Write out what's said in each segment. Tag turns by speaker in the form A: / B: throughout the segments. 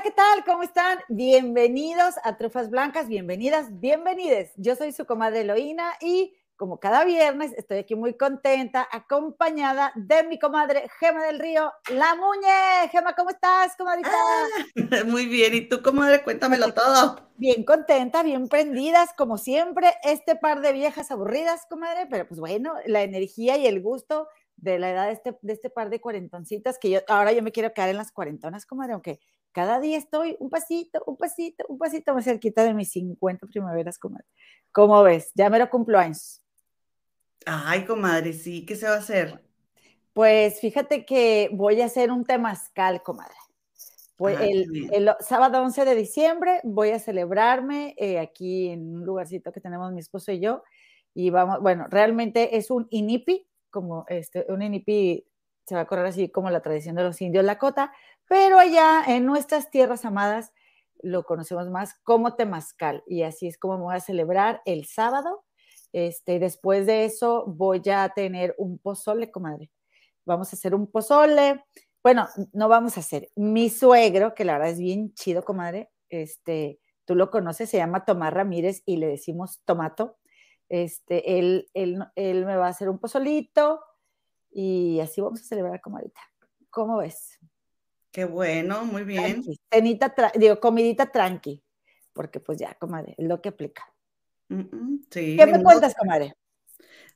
A: Hola, ¿qué tal? ¿Cómo están? Bienvenidos a Trufas Blancas, bienvenidas, bienvenides. Yo soy su comadre Eloína y como cada viernes estoy aquí muy contenta, acompañada de mi comadre Gema del Río, La Muñe. Gema, ¿cómo estás, comadrita?
B: Ah, muy bien, ¿y tú, comadre? Cuéntamelo todo.
A: Bien contenta, bien prendidas, como siempre, este par de viejas aburridas, comadre, pero pues bueno, la energía y el gusto de la edad de este, de este par de cuarentoncitas, que yo ahora yo me quiero quedar en las cuarentonas, comadre, aunque cada día estoy un pasito, un pasito, un pasito más cerquita de mis 50 primaveras, comadre. ¿Cómo ves? Ya me lo cumplo años.
B: Ay, comadre, sí, ¿qué se va a hacer?
A: Pues fíjate que voy a hacer un temazcal, comadre. Pues el, sábado 11 de diciembre voy a celebrarme eh, aquí en un lugarcito que tenemos mi esposo y yo. Y vamos, bueno, realmente es un inipi, como este, un inipi se va a correr así como la tradición de los indios Lakota, pero allá en nuestras tierras amadas lo conocemos más como temazcal y así es como voy a celebrar el sábado. Este, después de eso voy a tener un pozole, comadre. Vamos a hacer un pozole. Bueno, no vamos a hacer. Mi suegro, que la verdad es bien chido, comadre, este, tú lo conoces, se llama Tomás Ramírez y le decimos Tomato. Este, él, él, él me va a hacer un pozolito y así vamos a celebrar, comadita. ¿Cómo ves?
B: Qué bueno, muy bien.
A: Cenita, digo, comidita tranqui, porque pues ya, comadre, es lo que aplica. sí, ¿Qué me cuentas, comadre?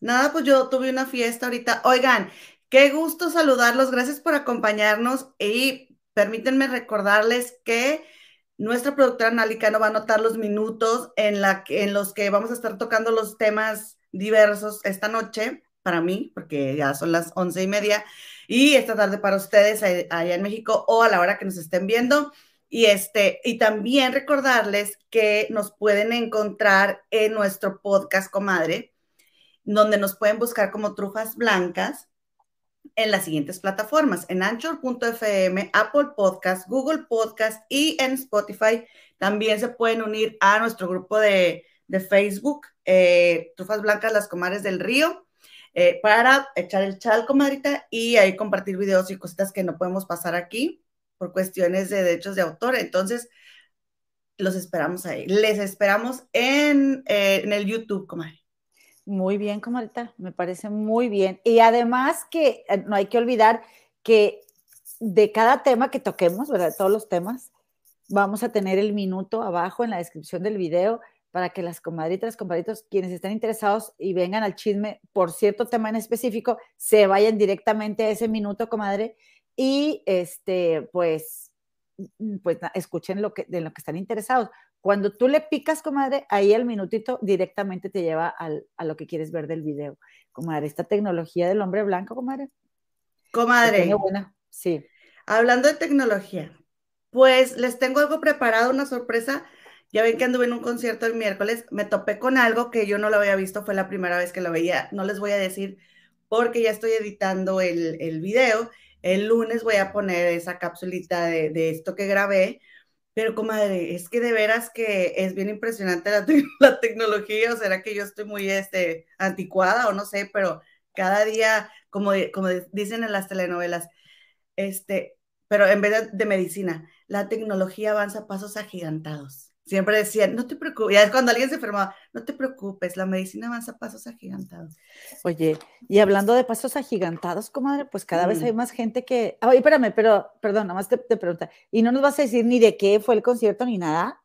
B: Nada, pues yo tuve una fiesta ahorita. Oigan, qué gusto saludarlos, gracias por acompañarnos y permítanme recordarles que nuestra productora Nalicano va a anotar los minutos en, la, en los que vamos a estar tocando los temas diversos esta noche para mí, porque ya son las once y media, y esta tarde para ustedes allá en México o a la hora que nos estén viendo. Y, este, y también recordarles que nos pueden encontrar en nuestro podcast, comadre, donde nos pueden buscar como trufas blancas en las siguientes plataformas, en anchor.fm, Apple Podcast, Google Podcast y en Spotify. También se pueden unir a nuestro grupo de, Facebook, eh, Trufas Blancas, las Comares del Río, eh, para echar el chal, comadrita, y ahí compartir videos y cositas que no podemos pasar aquí por cuestiones de derechos de autor. Entonces, los esperamos ahí. Les esperamos en, eh, el YouTube, comadre.
A: Muy bien, comadita, me parece muy bien. Y además que eh, no hay que olvidar que de cada tema que toquemos, ¿verdad? Todos los temas, vamos a tener el minuto abajo en la descripción del video para que las comadritas, compadritos, quienes estén interesados y vengan al chisme por cierto tema en específico, se vayan directamente a ese minuto, comadre, y este, pues, pues escuchen lo que, de lo que están interesados. Cuando tú le picas, comadre, ahí el minutito directamente te lleva al, a lo que quieres ver del video. Comadre, esta tecnología del hombre blanco, comadre.
B: Comadre.
A: Buena. Sí.
B: Hablando de tecnología, pues les tengo algo preparado, una sorpresa. Ya ven que anduve en un concierto el miércoles, me topé con algo que yo no lo había visto, fue la primera vez que lo veía. No les voy a decir porque ya estoy editando el, el video. El lunes voy a poner esa capsulita de, esto que grabé pero, comadre, es que de veras que es bien impresionante la, tecnología, o será que yo estoy muy este, anticuada o no sé, pero cada día, como, como dicen en las telenovelas, este, pero en vez de, medicina, la tecnología avanza pasos agigantados. Siempre decían, no te preocupes, ya es cuando alguien se enfermaba, no te preocupes, la medicina avanza a pasos agigantados.
A: Oye, y hablando de pasos agigantados, comadre, pues cada vez hay más gente que. Oye, espérame, pero, perdón, nada más te, te pregunta, ¿y no nos vas a decir ni de qué fue el concierto ni nada?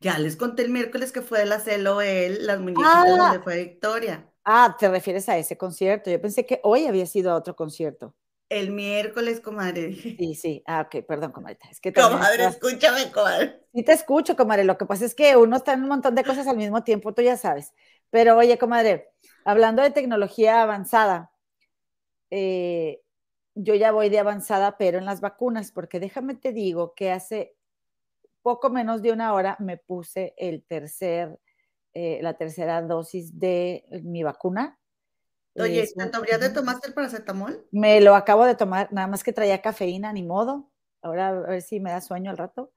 B: Ya les conté el miércoles que fue de la CELOEL, las muñequitas ah, donde fue Victoria.
A: Ah, te refieres a ese concierto. Yo pensé que hoy había sido otro concierto.
B: El miércoles, comadre.
A: Sí, sí. Ah, ok, perdón, comadre.
B: Es que comadre, escúchame, comadre.
A: Sí te escucho, comadre. Lo que pasa es que uno está en un montón de cosas al mismo tiempo, tú ya sabes. Pero oye, comadre, hablando de tecnología avanzada, eh, yo ya voy de avanzada, pero en las vacunas, porque déjame te digo que hace poco menos de una hora me puse el tercer, eh, la tercera dosis de mi vacuna
B: Oye, ¿ya te tomaste el paracetamol?
A: Me lo acabo de tomar, nada más que traía cafeína, ni modo. Ahora a ver si me da sueño al rato.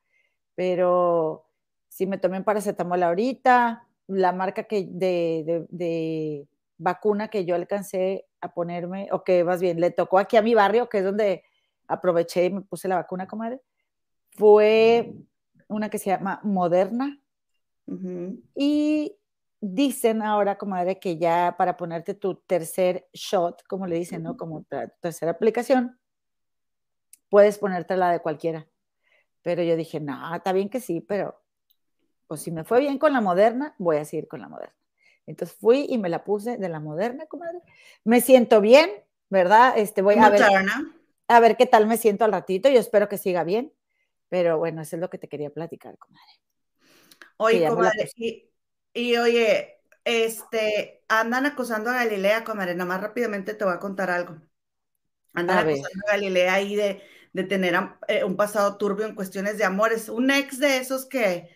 A: Pero sí me tomé un paracetamol ahorita. La marca que de, vacuna que yo alcancé a ponerme, o que más bien le tocó aquí a mi barrio, que es donde aproveché y me puse la vacuna, comadre, fue una que se llama Moderna. Y dicen ahora, comadre, que ya para ponerte tu tercer shot, como le dicen, ¿no? Como tercera aplicación, puedes ponerte la de cualquiera. Pero yo dije, no, está bien que sí, pero pues si me fue bien con la moderna, voy a seguir con la moderna. Entonces fui y me la puse de la moderna, comadre. Me siento bien, ¿verdad? Este, voy a ver, a ver qué tal me siento al ratito. Yo espero que siga bien. Pero bueno, eso es lo que te quería platicar, comadre.
B: Oye, comadre, y, oye, este, andan acusando a Galilea, comadre, nada más rápidamente te voy a contar algo. Andan acusando a Galilea ahí de, de tener eh, un pasado turbio en cuestiones de amores. Un ex de esos que,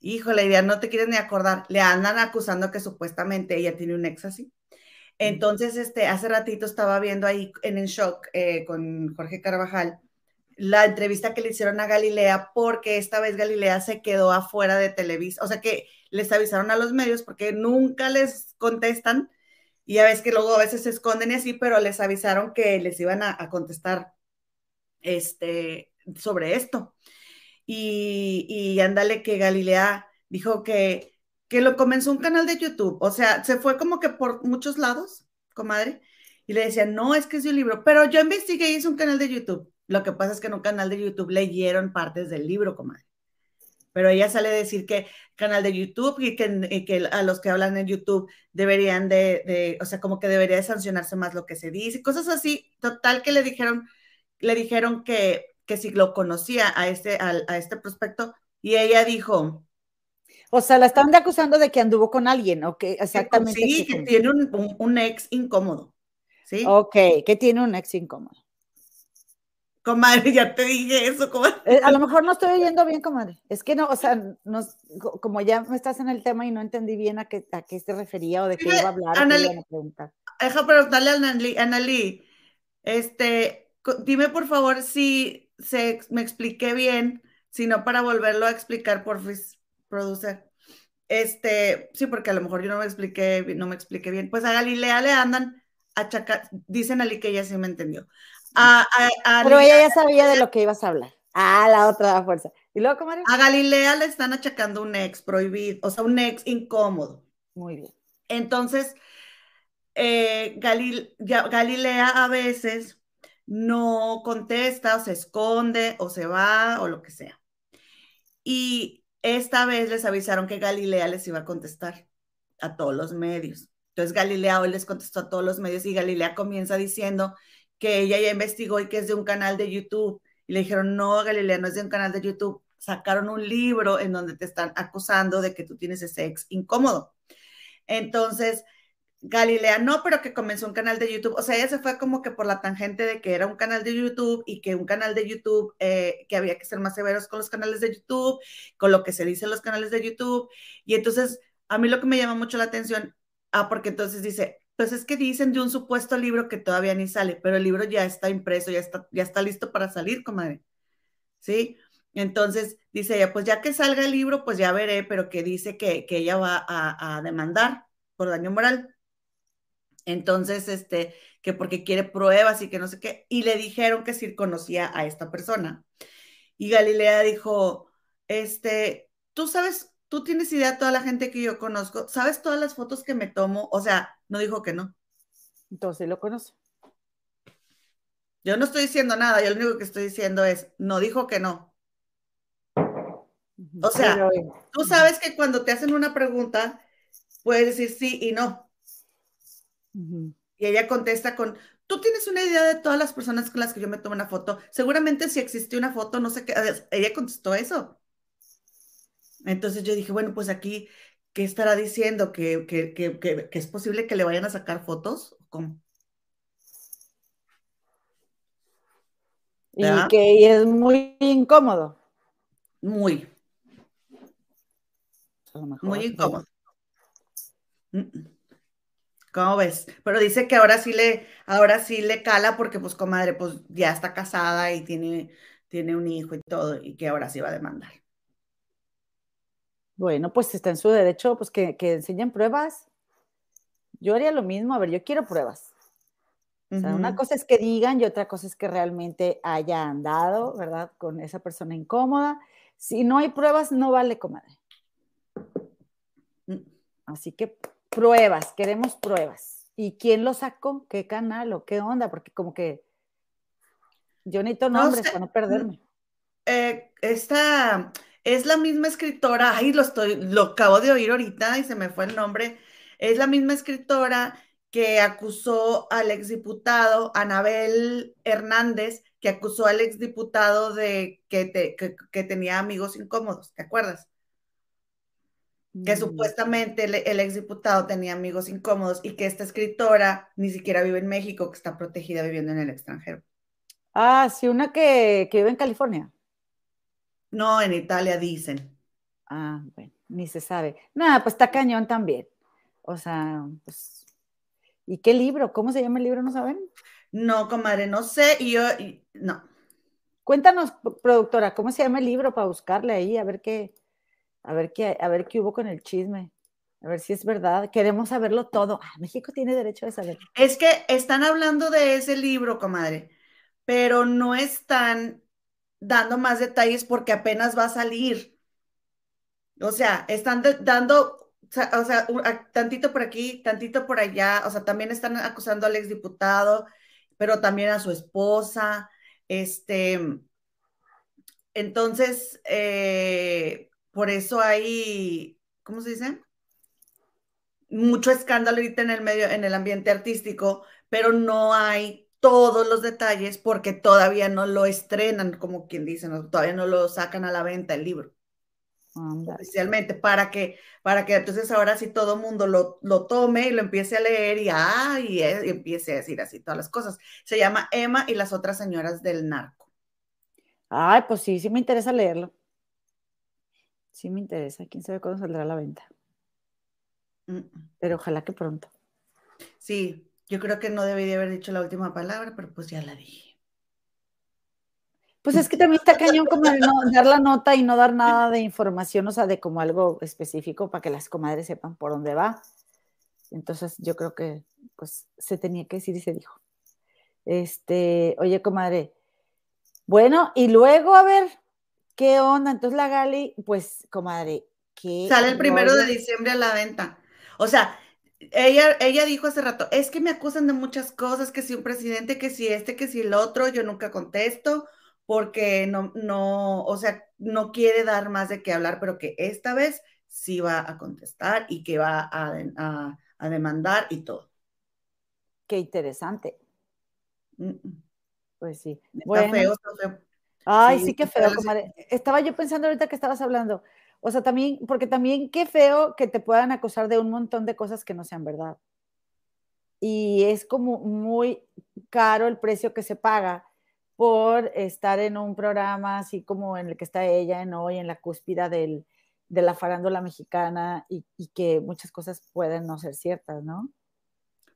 B: híjole, ya no te quieres ni acordar, le andan acusando que supuestamente ella tiene un ex así. Entonces, este, hace ratito estaba viendo ahí en el shock eh, con Jorge Carvajal la entrevista que le hicieron a Galilea porque esta vez Galilea se quedó afuera de Televisa, o sea que les avisaron a los medios porque nunca les contestan y a veces que luego a veces se esconden y así, pero les avisaron que les iban a, contestar este, sobre esto. Y, y ándale que Galilea dijo que, que lo comenzó un canal de YouTube, o sea, se fue como que por muchos lados, comadre, y le decían, no, es que es un libro, pero yo investigué y hice un canal de YouTube. Lo que pasa es que en un canal de YouTube leyeron partes del libro, comadre. Pero ella sale a decir que canal de YouTube y que, a los que hablan en YouTube deberían de, o sea, como que debería de sancionarse más lo que se dice, cosas así. Total que le dijeron, le dijeron que, que si lo conocía a este, a, este prospecto y ella dijo,
A: o sea, la están acusando de que anduvo con alguien, ¿o que exactamente?
B: Sí, que tiene un, un, ex incómodo, ¿sí?
A: Ok, que tiene un ex incómodo.
B: Comadre, ya te dije eso, comadre.
A: Eh, a lo mejor no estoy oyendo bien, comadre. Es que no, o sea, como ya me estás en el tema y no entendí bien a qué, a qué se refería o de qué iba a hablar.
B: Anali, Deja preguntarle a Anali, este, dime por favor si se, me expliqué bien, si no para volverlo a explicar, por producer. Este, sí, porque a lo mejor yo no me expliqué, no me expliqué bien. Pues a Galilea le andan a chacar, dicen Ali que ella sí me entendió
A: pero ella ya sabía de lo que ibas a hablar. Ah, la otra fuerza. ¿Y luego, cómo
B: A Galilea le están achacando un ex prohibido, o sea, un ex incómodo.
A: Muy bien.
B: Entonces, eh, Galilea a veces no contesta o se esconde o se va o lo que sea. Y esta vez les avisaron que Galilea les iba a contestar a todos los medios. Entonces Galilea hoy les contestó a todos los medios y Galilea comienza diciendo que ella ya investigó y que es de un canal de YouTube. Y le dijeron, no, Galilea, no es de un canal de YouTube. Sacaron un libro en donde te están acusando de que tú tienes ese ex incómodo. Entonces, Galilea, no, pero que comenzó un canal de YouTube. O sea, ella se fue como que por la tangente de que era un canal de YouTube y que un canal de YouTube, eh, que había que ser más severos con los canales de YouTube, con lo que se dice en los canales de YouTube. Y entonces, a mí lo que me llama mucho la atención, ah, porque entonces dice, pues es que dicen de un supuesto libro que todavía ni sale, pero el libro ya está impreso, ya está, ya está listo para salir, comadre. ¿Sí? Entonces dice ella, pues ya que salga el libro, pues ya veré, pero que dice que, ella va a, demandar por daño moral. Entonces, este, que porque quiere pruebas y que no sé qué, y le dijeron que sí conocía a esta persona. Y Galilea dijo, este, tú sabes tú tienes idea de toda la gente que yo conozco, sabes todas las fotos que me tomo, o sea, no dijo que no.
A: Entonces lo conoce.
B: Yo no estoy diciendo nada, yo lo único que estoy diciendo es, no dijo que no. O sea, tú sabes que cuando te hacen una pregunta, puedes decir sí y no. Y ella contesta con, tú tienes una idea de todas las personas con las que yo me tomo una foto. Seguramente si existió una foto, no sé qué, ella contestó eso. Entonces yo dije, bueno, pues aquí, ¿qué estará diciendo? ¿Que, es posible que le vayan a sacar fotos? ¿Cómo?
A: Y que es muy incómodo.
B: Muy. Muy incómodo. ¿Cómo ves? Pero dice que ahora sí le, ahora sí le cala porque, pues, comadre, pues ya está casada y tiene, tiene un hijo y todo, y que ahora sí va a demandar.
A: Bueno, pues está en su derecho, pues que, enseñen pruebas. Yo haría lo mismo, a ver, yo quiero pruebas. O sea, una cosa es que digan y otra cosa es que realmente haya andado, ¿verdad? Con esa persona incómoda. Si no hay pruebas, no vale, comadre. Mm. Así que pruebas, queremos pruebas. ¿Y quién lo sacó? ¿Qué canal o qué onda? Porque como que yo necesito nombres para no perderme.
B: Eh, esta es la misma escritora, ay, lo estoy, lo acabo de oír ahorita y se me fue el nombre. Es la misma escritora que acusó al exdiputado Anabel Hernández, que acusó al exdiputado de que, que, tenía amigos incómodos, ¿te acuerdas? Que mm. supuestamente el, el exdiputado tenía amigos incómodos y que esta escritora ni siquiera vive en México, que está protegida viviendo en el extranjero.
A: Ah, sí, una que, que vive en California.
B: No, en Italia dicen.
A: Ah, bueno, ni se sabe. Nada, pues está cañón también. O sea, pues. ¿Y qué libro? ¿Cómo se llama el libro? ¿No saben?
B: No, comadre, no sé. Y yo, no.
A: Cuéntanos, productora, ¿cómo se llama el libro para buscarle ahí? A ver qué, a ver qué, a ver qué hubo con el chisme. A ver si es verdad. Queremos saberlo todo. Ah, México tiene derecho a saber.
B: Es que están hablando de ese libro, comadre, pero no están dando más detalles porque apenas va a salir. O sea, están dando, o sea, tantito por aquí, tantito por allá, o sea, también están acusando al exdiputado, pero también a su esposa, este, entonces, eh, por eso hay, ¿cómo se dice? Mucho escándalo ahorita en el medio, en el ambiente artístico, pero no hay todos los detalles porque todavía no lo estrenan, como quien dice, todavía no lo sacan a la venta el libro. Oficialmente, para que, para que entonces ahora sí todo mundo lo, lo tome y lo empiece a leer y, ah, y, empiece a decir así todas las cosas. Se llama Emma y las otras señoras del narco.
A: Ay, pues sí, sí me interesa leerlo. Sí me interesa. ¿Quién sabe cuándo saldrá a la venta? Pero ojalá que pronto.
B: Sí, yo creo que no debería haber dicho la última palabra, pero pues ya la dije.
A: Pues es que también está cañón como no, dar la nota y no dar nada de información, o sea, de como algo específico para que las comadres sepan por dónde va. Entonces yo creo que pues se tenía que decir y se dijo. Este, oye, comadre. Bueno, y luego a ver, ¿qué onda? Entonces la Gali, pues, comadre, ¿qué?
B: Sale el primero de diciembre a la venta. O sea, ella, ella dijo hace rato, es que me acusan de muchas cosas, que si un presidente, que si este, que si el otro, yo nunca contesto, porque no, no, o sea, no quiere dar más de qué hablar, pero que esta vez sí va a contestar y que va a, demandar y todo.
A: Qué interesante. Pues sí.
B: Está feo, está feo.
A: Ay, sí, qué feo, Estaba yo pensando ahorita que estabas hablando. O sea, también, porque también qué feo que te puedan acusar de un montón de cosas que no sean verdad. Y es como muy caro el precio que se paga por estar en un programa así como en el que está ella en hoy, en la cúspida del, de la farándula mexicana y, que muchas cosas pueden no ser ciertas, ¿no?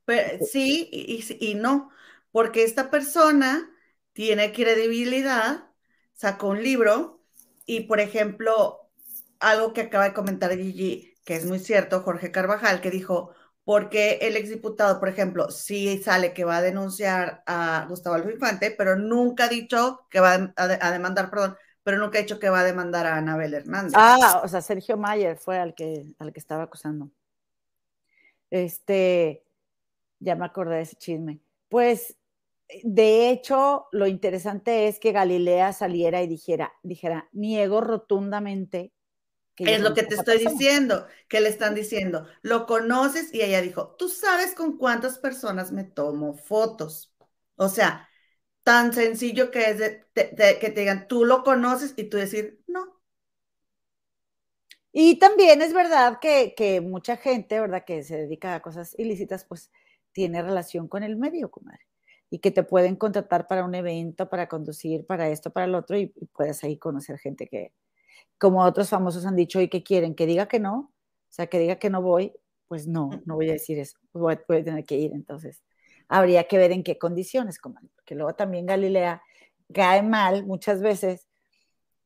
B: Pero, sí y, y no, porque esta persona tiene credibilidad, sacó un libro y, por ejemplo, algo que acaba de comentar Gigi, que es muy cierto, Jorge Carvajal, que dijo, porque el exdiputado, por ejemplo, sí sale que va a denunciar a Gustavo Alfaro Infante, pero nunca ha dicho que va a, demandar, perdón, pero nunca ha dicho que va a demandar a Anabel Hernández.
A: Ah, o sea, Sergio Mayer fue al que, al que estaba acusando. Este, ya me acordé de ese chisme. Pues, de hecho, lo interesante es que Galilea saliera y dijera, dijera, niego rotundamente
B: es lo que te estoy diciendo, que le están diciendo, lo conoces y ella dijo, tú sabes con cuántas personas me tomo fotos. O sea, tan sencillo que es que te digan, tú lo conoces y tú decir, no.
A: Y también es verdad que, que, mucha gente, ¿verdad? Que se dedica a cosas ilícitas, pues tiene relación con el medio, comadre. Y que te pueden contratar para un evento, para conducir, para esto, para el otro, y puedes ahí conocer gente que, como otros famosos han dicho y que quieren que diga que no, o sea, que diga que no voy, pues no, no voy a decir eso, pues voy, a, tener que ir. Entonces, habría que ver en qué condiciones, porque luego también Galilea cae mal muchas veces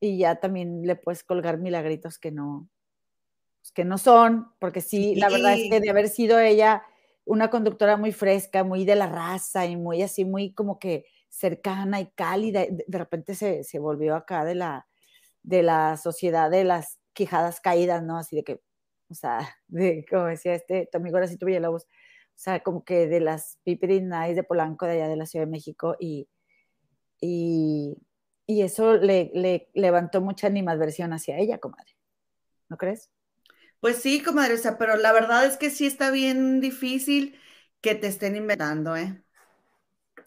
A: y ya también le puedes colgar milagritos que no, pues, que no son, porque sí, la verdad es que de haber sido ella una conductora muy fresca, muy de la raza y muy así, muy como que cercana y cálida. De, repente se, se, volvió acá de la, de la sociedad de las quijadas caídas, ¿no? Así de que, o sea, de, como decía este, tu amigo Horacito Villalobos, o sea, como que de las Piperin Nice de Polanco, de allá de la Ciudad de México, y, y, y eso le, le, levantó mucha animadversión hacia ella, comadre. ¿No crees?
B: Pues sí, comadre, o sea, pero la verdad es que sí está bien difícil que te estén inventando, ¿eh?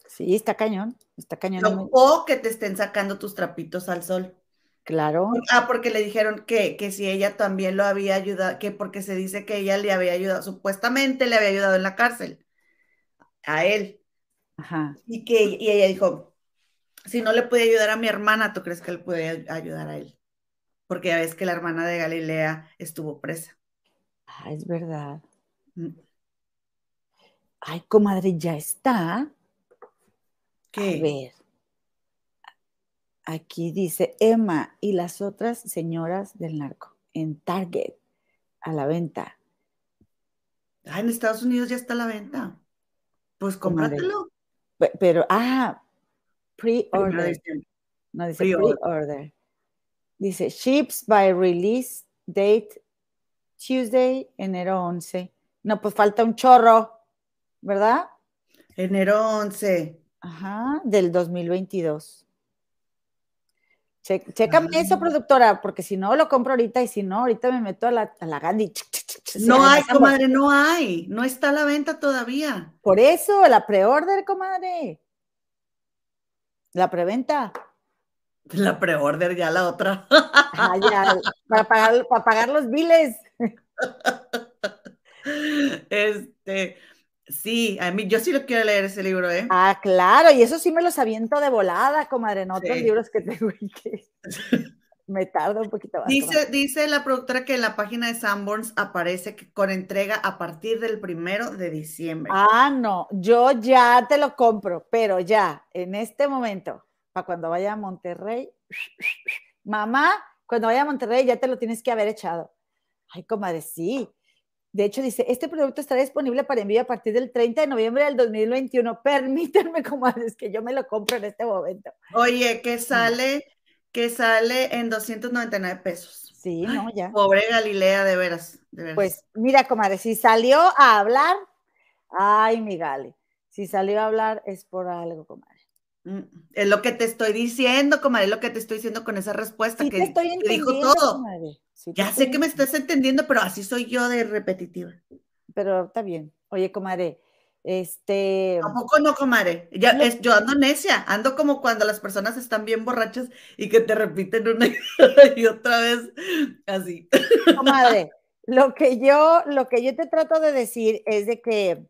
A: Sí, está cañón, está cañón.
B: o que te estén sacando tus trapitos al sol.
A: Claro.
B: Ah, porque le dijeron que, que si ella también lo había ayudado, que porque se dice que ella le había ayudado, supuestamente le había ayudado en la cárcel a él.
A: Ajá.
B: Y que y ella dijo, si no le puede ayudar a mi hermana, ¿tú crees que le puede ayudar a él? porque ya ves que la hermana de Galilea estuvo presa.
A: Ah, es verdad. Mm. Ay, comadre, ya está.
B: ¿Qué?
A: A ver. Aquí dice Emma y las otras señoras del narco en Target a la venta.
B: Ah, en Estados Unidos ya está a la venta. Pues cómpratelo.
A: Pero, ah, pre-order. No dice pre-order. Dice, ships by release date Tuesday, enero 11. No, pues falta un chorro, ¿verdad?
B: Enero 11.
A: Ajá, del 2022. Che, chécame eso, ah. productora, porque si no lo compro ahorita y si no, ahorita me meto a la, a la Gandhi.
B: No hay, comadre, no hay. No está a la venta todavía.
A: Por eso, la pre-order, comadre. La preventa.
B: La pre-order ya la otra.
A: Ah, ya, para pagar, para pagar los biles.
B: Este, sí, a mí yo sí lo quiero leer ese libro, ¿eh?
A: Ah, claro, y eso sí me los aviento de volada, comadre, en otros libros que tengo y que me tarda un poquito más.
B: Dice, dice la productora que en la página de Sanborns aparece que con entrega a partir del primero de diciembre.
A: Ah, no, yo ya te lo compro, pero ya, en este momento cuando vaya a Monterrey. Mamá, cuando vaya a Monterrey ya te lo tienes que haber echado. Ay, comadre, sí. De hecho, dice, este producto está disponible para envío a partir del 30 de noviembre del 2021. Permítanme, comadres, que yo me lo compro en este momento.
B: Oye, que sale, que sale en 299 pesos.
A: Sí, no, ya.
B: Pobre Galilea, de veras, de veras.
A: Pues mira, comadre, si salió a hablar, ay, mi Gali, si salió a hablar es por algo, comadre.
B: Mm, es lo que te estoy diciendo, comadre, es lo que te estoy diciendo con esa respuesta
A: que,
B: te
A: estoy
B: dijo todo. ya sé que me estás entendiendo, pero así soy yo de repetitiva.
A: Pero está bien. Oye, comadre, este.
B: Tampoco no, comadre. Ya, es, yo ando necia, ando como cuando las personas están bien borrachas y que te repiten una y otra vez así.
A: Comadre, lo que yo, lo que yo te trato de decir es de que,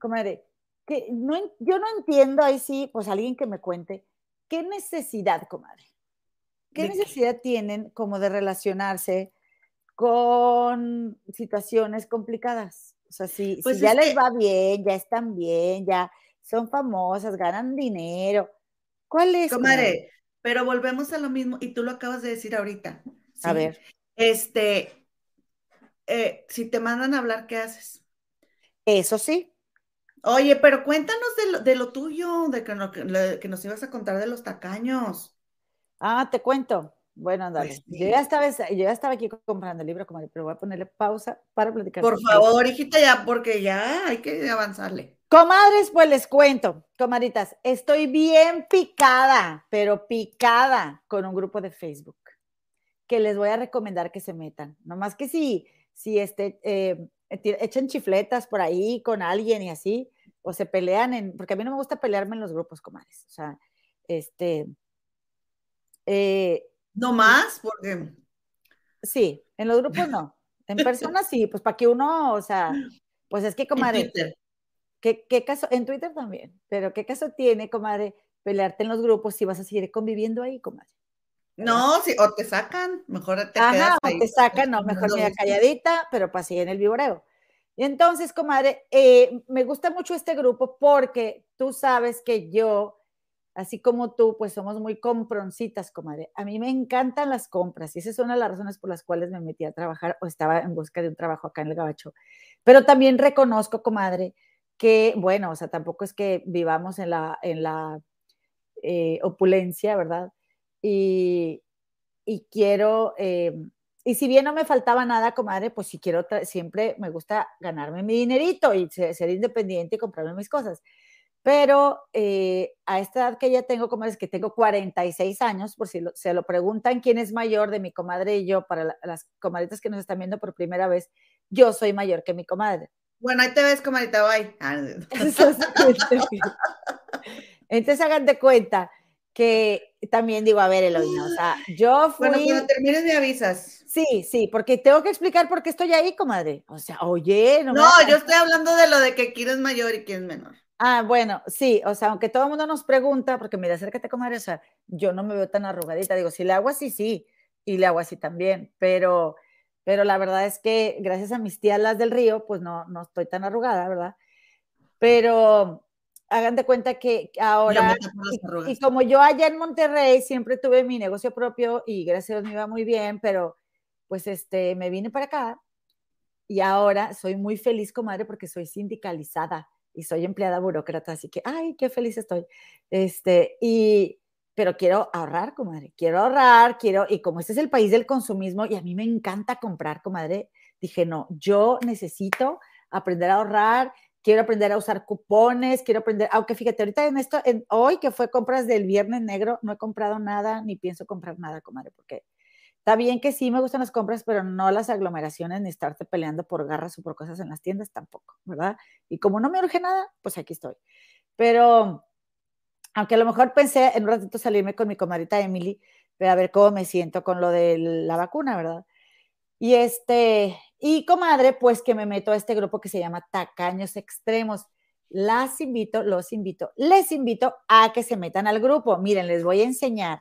A: comadre, que no, yo no entiendo ahí sí, pues alguien que me cuente, ¿qué necesidad, comadre? ¿Qué necesidad tienen como de relacionarse con situaciones complicadas? O sea, si, pues ya les va bien, ya están bien, ya son famosas, ganan dinero. ¿Cuál es?
B: Comadre, pero volvemos a lo mismo, y tú lo acabas de decir ahorita.
A: A ver.
B: Este, eh, si te mandan a hablar, ¿qué haces?
A: Eso sí.
B: Oye, pero cuéntanos de lo, tuyo, de que, que, nos ibas a contar de los tacaños.
A: Ah, te cuento. Bueno, dale. Pues yo, ya estaba, yo ya estaba aquí comprando el libro, pero voy a ponerle pausa para platicar.
B: Por favor, hijita, ya, porque ya hay que avanzarle.
A: Comadres, pues les cuento, comadritas, estoy bien picada, pero picada con un grupo de Facebook que les voy a recomendar que se metan. Nomás que si, si este, eh, echan chifletas por ahí con alguien y así, o se pelean en, porque a mí no me gusta pelearme en los grupos, comadres. O sea, este.
B: Eh, no más, porque.
A: Sí, en los grupos no. En persona sí, pues para que uno, o sea, pues es que, comadre. En Twitter. ¿qué, ¿Qué caso? En Twitter también, pero ¿qué caso tiene, comadre, pelearte en los grupos si vas a seguir conviviendo ahí, comadre?
B: No, sí, o te sacan, mejor te
A: Ajá, o te sacan, no, mejor me calladita, pero pasé en el viboreo. Entonces, comadre, eh, me gusta mucho este grupo porque tú sabes que yo así como tú, pues somos muy comproncitas, comadre. A mí me encantan las compras y esa es una de las razones por las cuales me metí a trabajar o estaba en busca de un trabajo acá en el Gabacho. Pero también reconozco, comadre, que, bueno, o sea, tampoco es que vivamos en la, en la eh, opulencia, ¿verdad? Y, y quiero, eh, y si bien no me faltaba nada, comadre, pues si quiero, siempre me gusta ganarme mi dinerito y ser, independiente y comprarme mis cosas. Pero eh, a esta edad que ya tengo, comadre, es que tengo 46 años, por si se lo preguntan quién es mayor de mi comadre y yo, para las comadritas que nos están viendo por primera vez, yo soy mayor que mi comadre.
B: Bueno, ahí te ves, comadrita, bye.
A: Entonces hagan de cuenta que también digo, a ver, Eloína, o sea, yo fui...
B: Bueno, cuando termines me avisas.
A: Sí, sí, porque tengo que explicar por qué estoy ahí, comadre. O sea, oye,
B: no. No, yo estoy hablando de lo de que quién es mayor y quién es menor.
A: Ah, bueno, sí, o sea, aunque todo el mundo nos pregunta, porque mira, acércate, comadre, o sea, yo no me veo tan arrugadita, digo, si le hago así, sí, y le hago así también, pero, pero la verdad es que gracias a mis tías las del río, pues no, no estoy tan arrugada, ¿verdad? Pero, hagan de cuenta que ahora, y, como yo allá en Monterrey siempre tuve mi negocio propio y gracias a Dios me iba muy bien, pero pues este, me vine para acá y ahora soy muy feliz, comadre, porque soy sindicalizada y soy empleada burócrata, así que, ay, qué feliz estoy. Este, y, pero quiero ahorrar, comadre, quiero ahorrar, quiero, y como este es el país del consumismo y a mí me encanta comprar, comadre, dije, no, yo necesito aprender a ahorrar quiero aprender a usar cupones, quiero aprender, aunque fíjate, ahorita en esto, hoy que fue compras del viernes negro, no he comprado nada, ni pienso comprar nada, comadre, porque está bien que sí me gustan las compras, pero no las aglomeraciones, ni estarte peleando por garras o por cosas en las tiendas tampoco, ¿verdad? Y como no me urge nada, pues aquí estoy. Pero, aunque a lo mejor pensé en un ratito salirme con mi comadrita Emily, a ver cómo me siento con lo de la vacuna, ¿verdad? Y este, y comadre, pues que me meto a este grupo que se llama Tacaños Extremos. Las invito, los invito, les invito a que se metan al grupo. Miren, les voy a enseñar,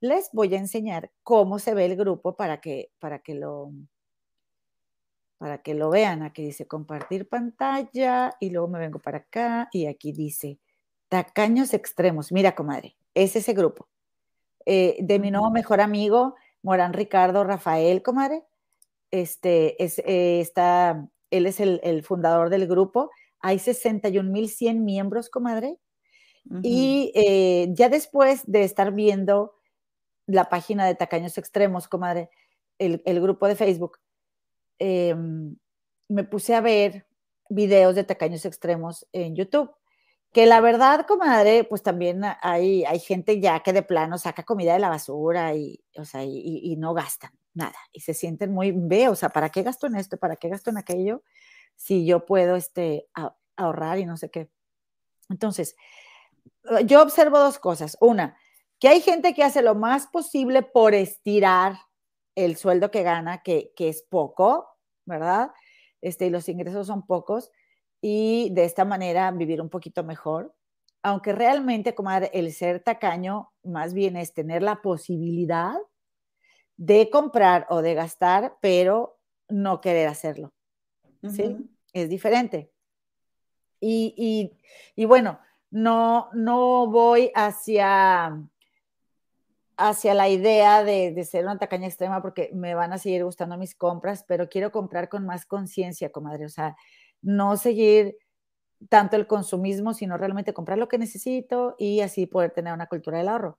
A: les voy a enseñar cómo se ve el grupo para que, para que lo, para que lo vean. Aquí dice compartir pantalla y luego me vengo para acá y aquí dice Tacaños Extremos. Mira, comadre, es ese grupo. Eh, de mi nuevo mejor amigo, Morán Ricardo Rafael, comadre este, es, eh, está, él es el, fundador del grupo. Hay 61.100 miembros, comadre. Y eh, ya después de estar viendo la página de Tacaños Extremos, comadre, el, grupo de Facebook, em, me puse a ver videos de Tacaños Extremos en YouTube. Que la verdad, comadre, pues también hay, hay gente ya que de plano saca comida de la basura y, o sea, y no gastan nada, y se sienten muy, ve, o sea, ¿para qué gasto en esto? ¿Para qué gasto en aquello? Si yo puedo este, ahorrar y no sé qué. Entonces, eh, yo observo dos cosas. Una, que hay gente que hace lo más posible por estirar el sueldo que gana, que, que es poco, ¿verdad? Este, y los ingresos son pocos, y de esta manera vivir un poquito mejor. Aunque realmente, como el ser tacaño más bien es tener la posibilidad de comprar o de gastar, pero no querer hacerlo. ¿Sí? Es diferente. Y, bueno, no, no voy hacia, hacia la idea de, ser una tacaña extrema porque me van a seguir gustando mis compras, pero quiero comprar con más conciencia, comadre. O sea, no seguir tanto el consumismo, sino realmente comprar lo que necesito y así poder tener una cultura del ahorro.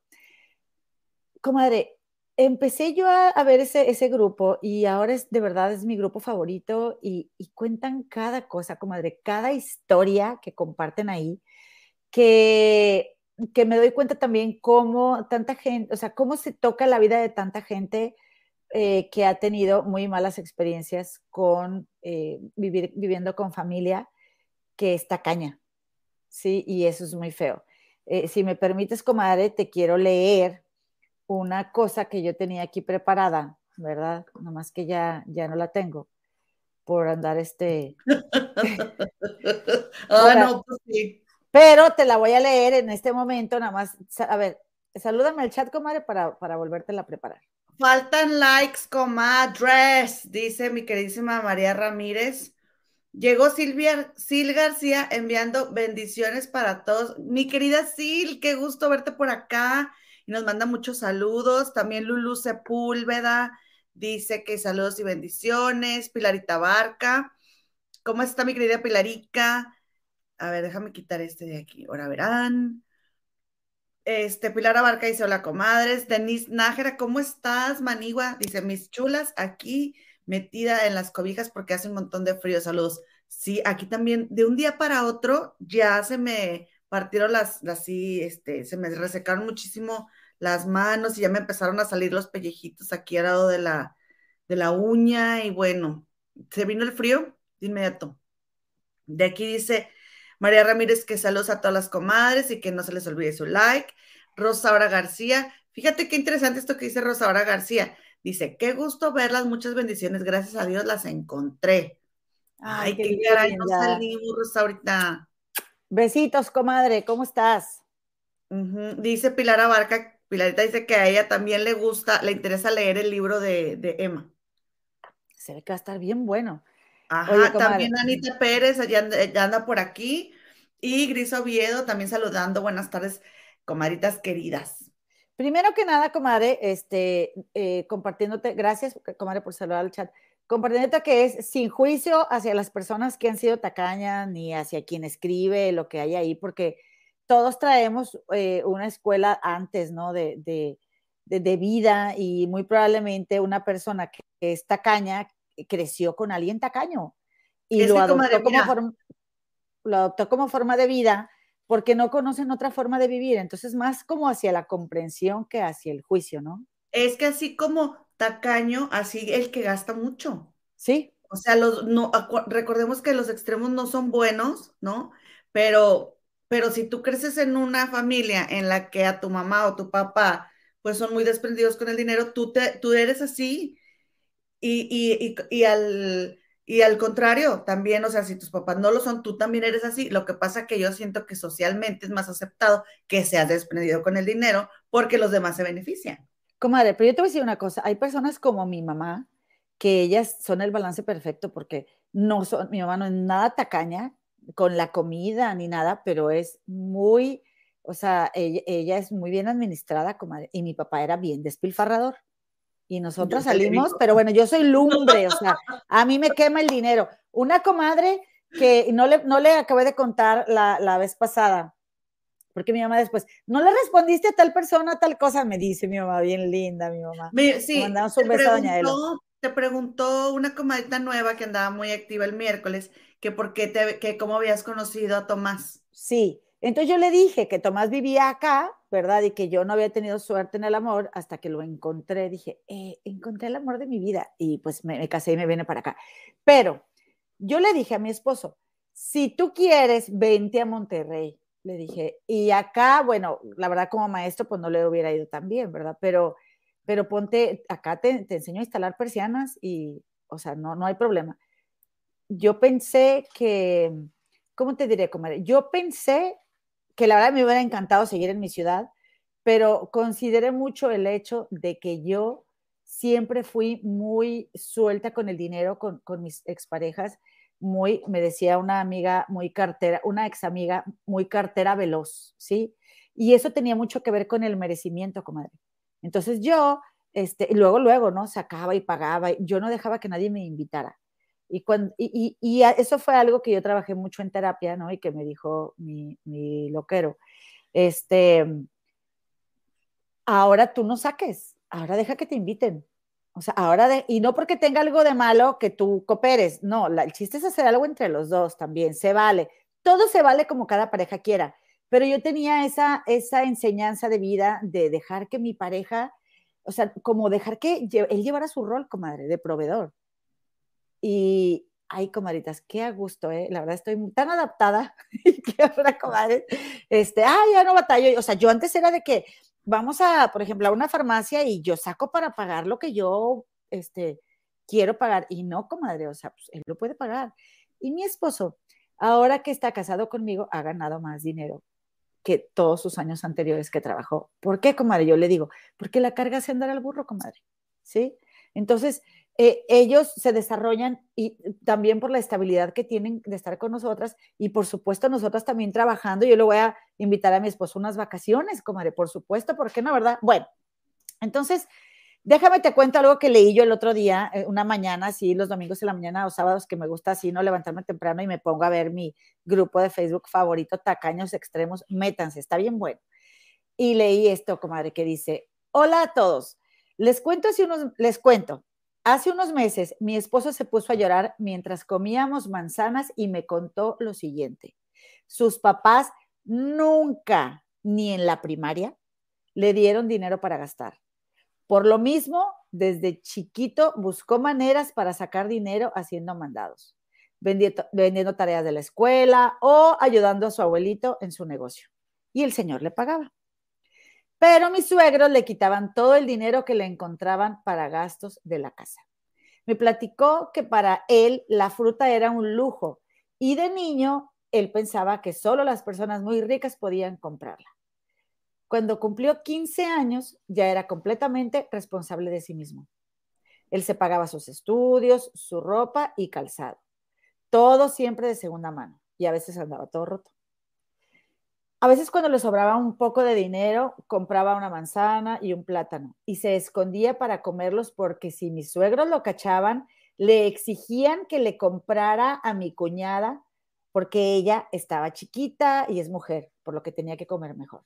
A: Comadre, empecé yo a, ver ese, grupo y ahora es de verdad es mi grupo favorito y, cuentan cada cosa, comadre, cada historia que comparten ahí, que, que me doy cuenta también cómo tanta gente, o sea, cómo se toca la vida de tanta gente eh, que ha tenido muy malas experiencias con eh, vivir, viviendo con familia que está caña, ¿sí? Y eso es muy feo. Eh, si me permites, comadre, te quiero leer una cosa que yo tenía aquí preparada, ¿verdad? Nomás que ya, ya no la tengo por andar este...
B: ah, no, pues sí.
A: Pero te la voy a leer en este momento, nada más. A ver, salúdame al chat, comadre, para, para volvértela a preparar.
B: Faltan likes, comadres, dice mi queridísima María Ramírez. Llegó Silvia, Sil García enviando bendiciones para todos. Mi querida Sil, qué gusto verte por acá. Y nos manda muchos saludos. También Lulu Sepúlveda dice que saludos y bendiciones. Pilarita Barca. ¿Cómo está mi querida Pilarica? A ver, déjame quitar este de aquí. Ahora verán. Este, Pilar Abarca dice, hola comadres. Denise Nájera, ¿cómo estás, Manigua? Dice, mis chulas, aquí metida en las cobijas porque hace un montón de frío. Saludos. Sí, aquí también, de un día para otro, ya se me partieron las, así, este, se me resecaron muchísimo las manos y ya me empezaron a salir los pellejitos aquí al lado de la, de la uña y bueno, se vino el frío de inmediato. De aquí dice María Ramírez que saludos a todas las comadres y que no se les olvide su like. Rosaura García, fíjate qué interesante esto que dice Rosaura García. Dice, qué gusto verlas, muchas bendiciones, gracias a Dios las encontré. Ay, qué, caray, no salimos, ahorita.
A: Besitos, comadre, ¿cómo estás?
B: Dice Pilar Abarca, Pilarita dice que a ella también le gusta, le interesa leer el libro de, Emma.
A: Se ve que va a estar bien bueno.
B: Ajá, también Anita Pérez, ya anda, por aquí. Y Gris Oviedo también saludando. Buenas tardes, comadritas queridas.
A: Primero que nada, comadre, este, eh, compartiéndote, gracias, comadre, por saludar al chat, compartiéndote que es sin juicio hacia las personas que han sido tacañas, ni hacia quien escribe lo que hay ahí, porque todos traemos eh, una escuela antes, ¿no? De, de, de, vida y muy probablemente una persona que es tacaña creció con alguien tacaño y lo adoptó, como forma, lo adoptó como forma de vida porque no conocen otra forma de vivir. Entonces, más como hacia la comprensión que hacia el juicio, ¿no?
B: Es que así como tacaño, así el que gasta mucho.
A: Sí.
B: O sea, los, no, recordemos que los extremos no son buenos, ¿no? Pero, pero si tú creces en una familia en la que a tu mamá o tu papá pues son muy desprendidos con el dinero, tú, te, tú eres así. Y, y, y, y al y al contrario, también, o sea, si tus papás no lo son, tú también eres así. Lo que pasa es que yo siento que socialmente es más aceptado que seas desprendido con el dinero porque los demás se benefician.
A: Comadre, pero yo te voy a decir una cosa, hay personas como mi mamá que ellas son el balance perfecto porque no son, mi mamá no es nada tacaña con la comida ni nada, pero es muy, o sea, ella, ella es muy bien administrada, comadre, y mi papá era bien despilfarrador y nosotros salimos, pero bueno, yo soy lumbre, o sea, a mí me quema el dinero. Una comadre que no le, no le acabé de contar la, la vez pasada, porque mi mamá después, no le respondiste a tal persona, tal cosa, me dice mi mamá, bien linda, mi mamá.
B: sí, mandamos un beso a Doña Te preguntó una comadita nueva que andaba muy activa el miércoles, que por qué te, que cómo habías conocido a Tomás.
A: Sí, entonces yo le dije que Tomás vivía acá, ¿verdad? Y que yo no había tenido suerte en el amor hasta que lo encontré. Dije, eh, encontré el amor de mi vida. Y pues me, casé y me vine para acá. Pero yo le dije a mi esposo, si tú quieres, vente a Monterrey. Le dije, y acá, bueno, la verdad como maestro, pues no le hubiera ido tan bien, ¿verdad? Pero, pero ponte, acá te, te enseño a instalar persianas y, o sea, no, no hay problema. Yo pensé que, ¿cómo te diré, comadre? Yo pensé que la verdad me hubiera encantado seguir en mi ciudad, pero consideré mucho el hecho de que yo siempre fui muy suelta con el dinero, con, con mis exparejas, muy, me decía una amiga muy cartera, una ex amiga muy cartera veloz, ¿sí? Y eso tenía mucho que ver con el merecimiento, comadre. Entonces yo, este, luego, luego, ¿no? Sacaba y pagaba, yo no dejaba que nadie me invitara. Y, cuando, y, y, eso fue algo que yo trabajé mucho en terapia, ¿no? Y que me dijo mi, mi loquero. Este, ahora tú no saques, ahora deja que te inviten. O sea, ahora, de, y no porque tenga algo de malo que tú cooperes, no, la, el chiste es hacer algo entre los dos también, se vale. Todo se vale como cada pareja quiera, pero yo tenía esa, esa enseñanza de vida de dejar que mi pareja, o sea, como dejar que él llevara su rol, comadre, de proveedor. Y, ay, comadritas, qué a gusto, ¿eh? La verdad estoy tan adaptada que ahora, comadre, este, ay, ya no batallo. O sea, yo antes era de que vamos a, por ejemplo, a una farmacia y yo saco para pagar lo que yo, este, quiero pagar. Y no, comadre, o sea, pues, él lo puede pagar. Y mi esposo, ahora que está casado conmigo, ha ganado más dinero que todos sus años anteriores que trabajó. ¿Por qué, comadre? Yo le digo, porque la carga hace andar al burro, comadre. ¿Sí? Entonces, eh, ellos se desarrollan y también por la estabilidad que tienen de estar con nosotras y por supuesto nosotras también trabajando. Yo le voy a invitar a mi esposo unas vacaciones, comadre, por supuesto, ¿por qué no, verdad? Bueno, entonces, déjame te cuento algo que leí yo el otro día, eh, una mañana, así, los domingos en la mañana o sábados, que me gusta así, no levantarme temprano y me pongo a ver mi grupo de Facebook favorito, Tacaños Extremos, métanse, está bien bueno. Y leí esto, comadre, que dice, hola a todos. Les cuento, si unos, les cuento, Hace unos meses mi esposo se puso a llorar mientras comíamos manzanas y me contó lo siguiente. Sus papás nunca, ni en la primaria, le dieron dinero para gastar. Por lo mismo, desde chiquito buscó maneras para sacar dinero haciendo mandados, vendiendo, vendiendo tareas de la escuela o ayudando a su abuelito en su negocio. Y el señor le pagaba. Pero mis suegros le quitaban todo el dinero que le encontraban para gastos de la casa. Me platicó que para él la fruta era un lujo y de niño él pensaba que solo las personas muy ricas podían comprarla. Cuando cumplió 15 años ya era completamente responsable de sí mismo. Él se pagaba sus estudios, su ropa y calzado. Todo siempre de segunda mano y a veces andaba todo roto. A veces cuando le sobraba un poco de dinero, compraba una manzana y un plátano y se escondía para comerlos porque si mis suegros lo cachaban, le exigían que le comprara a mi cuñada porque ella estaba chiquita y es mujer, por lo que tenía que comer mejor.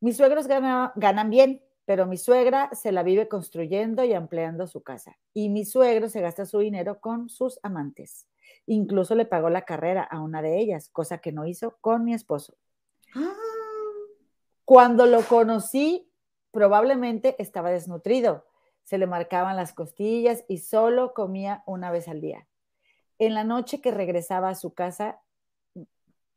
A: Mis suegros ganan, bien, pero mi suegra se la vive construyendo y ampliando su casa. Y mi suegro se gasta su dinero con sus amantes. Incluso le pagó la carrera a una de ellas, cosa que no hizo con mi esposo. Ah. Cuando lo conocí, probablemente estaba desnutrido. Se le marcaban las costillas y solo comía una vez al día. En la noche que regresaba a su casa,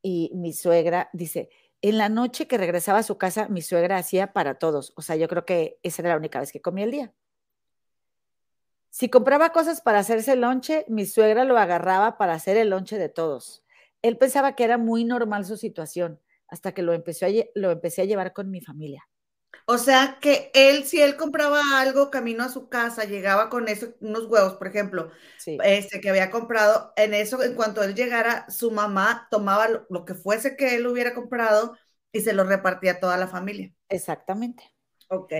A: y mi suegra dice, en la noche que regresaba a su casa, mi suegra hacía para todos. O sea, yo creo que esa era la única vez que comía el día. Si compraba cosas para hacerse el lonche, mi suegra lo agarraba para hacer el lonche de todos. Él pensaba que era muy normal su situación, hasta que lo, empezó a, lo empecé a llevar con mi familia.
B: O sea que él, si él compraba algo camino a su casa, llegaba con eso, unos huevos, por ejemplo, este que había comprado, en eso, en cuanto él llegara, su mamá tomaba lo, lo, que fuese que él hubiera comprado y se lo repartía a toda la familia.
A: Exactamente.
B: Ok.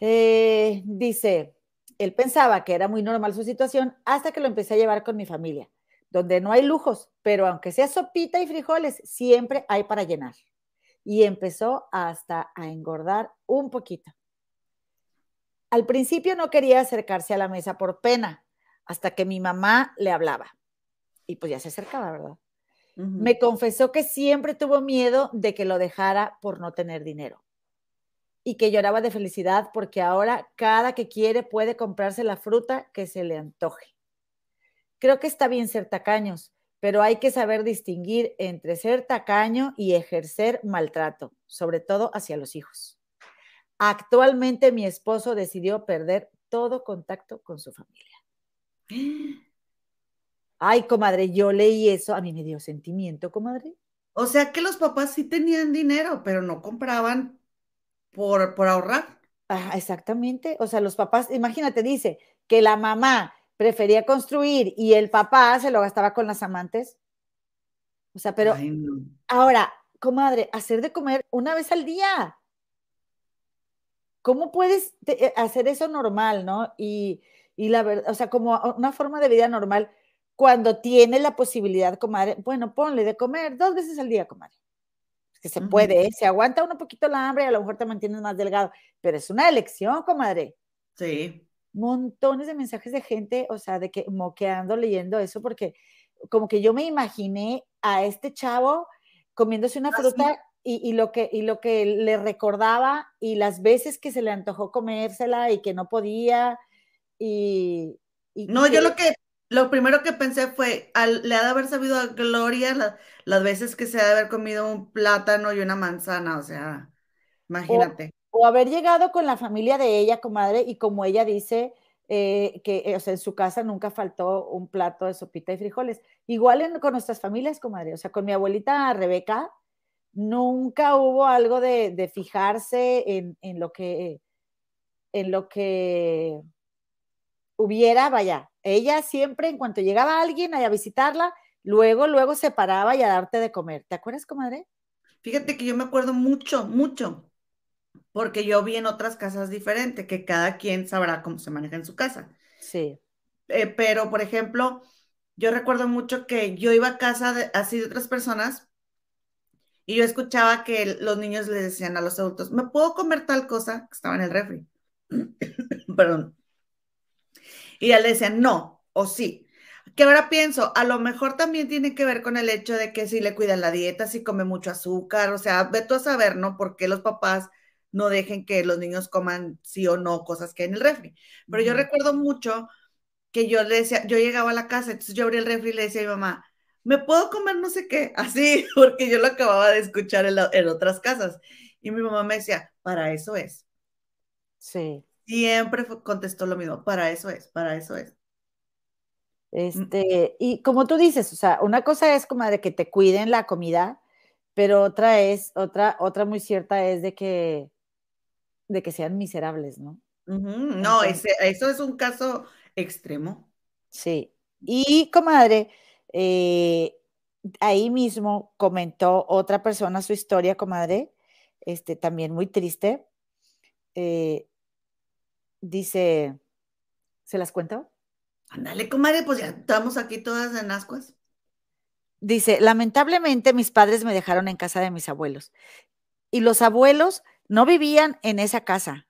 A: Eh, dice, él pensaba que era muy normal su situación hasta que lo empecé a llevar con mi familia, donde no hay lujos, pero aunque sea sopita y frijoles, siempre hay para llenar. Y empezó hasta a engordar un poquito. Al principio no quería acercarse a la mesa por pena, hasta que mi mamá le hablaba. Y pues ya se acercaba, ¿verdad? Me confesó que siempre tuvo miedo de que lo dejara por no tener dinero y que lloraba de felicidad porque ahora cada que quiere puede comprarse la fruta que se le antoje. Creo que está bien ser tacaños, pero hay que saber distinguir entre ser tacaño y ejercer maltrato, sobre todo hacia los hijos. Actualmente mi esposo decidió perder todo contacto con su familia. Ay, comadre, yo leí eso, a mí me dio sentimiento, comadre.
B: O sea que los papás sí tenían dinero, pero no compraban por, ahorrar.
A: exactamente. O sea, los papás, imagínate, dice que la mamá prefería construir y el papá se lo gastaba con las amantes. O sea, pero ahora, comadre, hacer de comer una vez al día. ¿Cómo puedes eh, hacer eso normal, no? Y, y la verdad, o sea, como una forma de vida normal, cuando tiene la posibilidad, comadre, bueno, ponle de comer dos veces al día, comadre que se puede, ¿eh? se aguanta un poquito la hambre y a lo mejor te mantienes más delgado, pero es una elección, comadre.
B: Sí.
A: Montones de mensajes de gente, o sea, de que moqueando, leyendo eso, porque como que yo me imaginé a este chavo comiéndose una fruta y, lo que, y lo que le recordaba y las veces que se le antojó comérsela y que no podía. Y,
B: no, yo lo que lo primero que pensé fue, le ha de haber sabido a Gloria las veces que se ha de haber comido un plátano y una manzana, o sea, imagínate.
A: O, haber llegado con la familia de ella, comadre, y como ella dice, eh, que eh, o sea, en su casa nunca faltó un plato de sopita y frijoles. Igual con nuestras familias, comadre, o sea, con mi abuelita Rebeca, nunca hubo algo de, fijarse en, en, lo que, en lo que hubiera, vaya, ella siempre, en cuanto llegaba alguien a visitarla, luego, luego se paraba y a darte de comer. ¿Te acuerdas, comadre?
B: Fíjate que yo me acuerdo mucho, mucho, porque yo vi en otras casas diferentes, que cada quien sabrá cómo se maneja en su casa.
A: Sí.
B: Eh, pero, por ejemplo, yo recuerdo mucho que yo iba a casa de, así de otras personas y yo escuchaba que los niños le decían a los adultos, ¿me puedo comer tal cosa? Que estaba en el refri. Perdón. Y ya le decían, no, o sí. Que ahora pienso, a lo mejor también tiene que ver con el hecho de que si le cuidan la dieta, si come mucho azúcar, o sea, ve tú a saber, ¿no? ¿Por qué los papás no dejen que los niños coman sí o no cosas que hay en el refri? Pero yo recuerdo mucho que yo le decía, yo llegaba a la casa, entonces yo abría el refri y le decía a mi mamá, ¿me puedo comer no sé qué? Así, porque yo lo acababa de escuchar en, en otras casas. Y mi mamá me decía, para eso es.
A: Sí.
B: Siempre contestó lo mismo, para eso es, para eso es.
A: Mm. Este, y como tú dices, o sea, una cosa es como de que te cuiden la comida, pero otra es, otra, otra muy cierta es de que, de que sean miserables, ¿no?
B: No, ese, eso es un caso extremo.
A: Sí. Y comadre, eh, ahí mismo comentó otra persona su historia, comadre, este, también muy triste. Eh, dice, ¿se las cuento?
B: Ándale, comadre, pues ya estamos aquí todas en ascuas.
A: Dice, lamentablemente mis padres me dejaron en casa de mis abuelos. Y los abuelos no vivían en esa casa,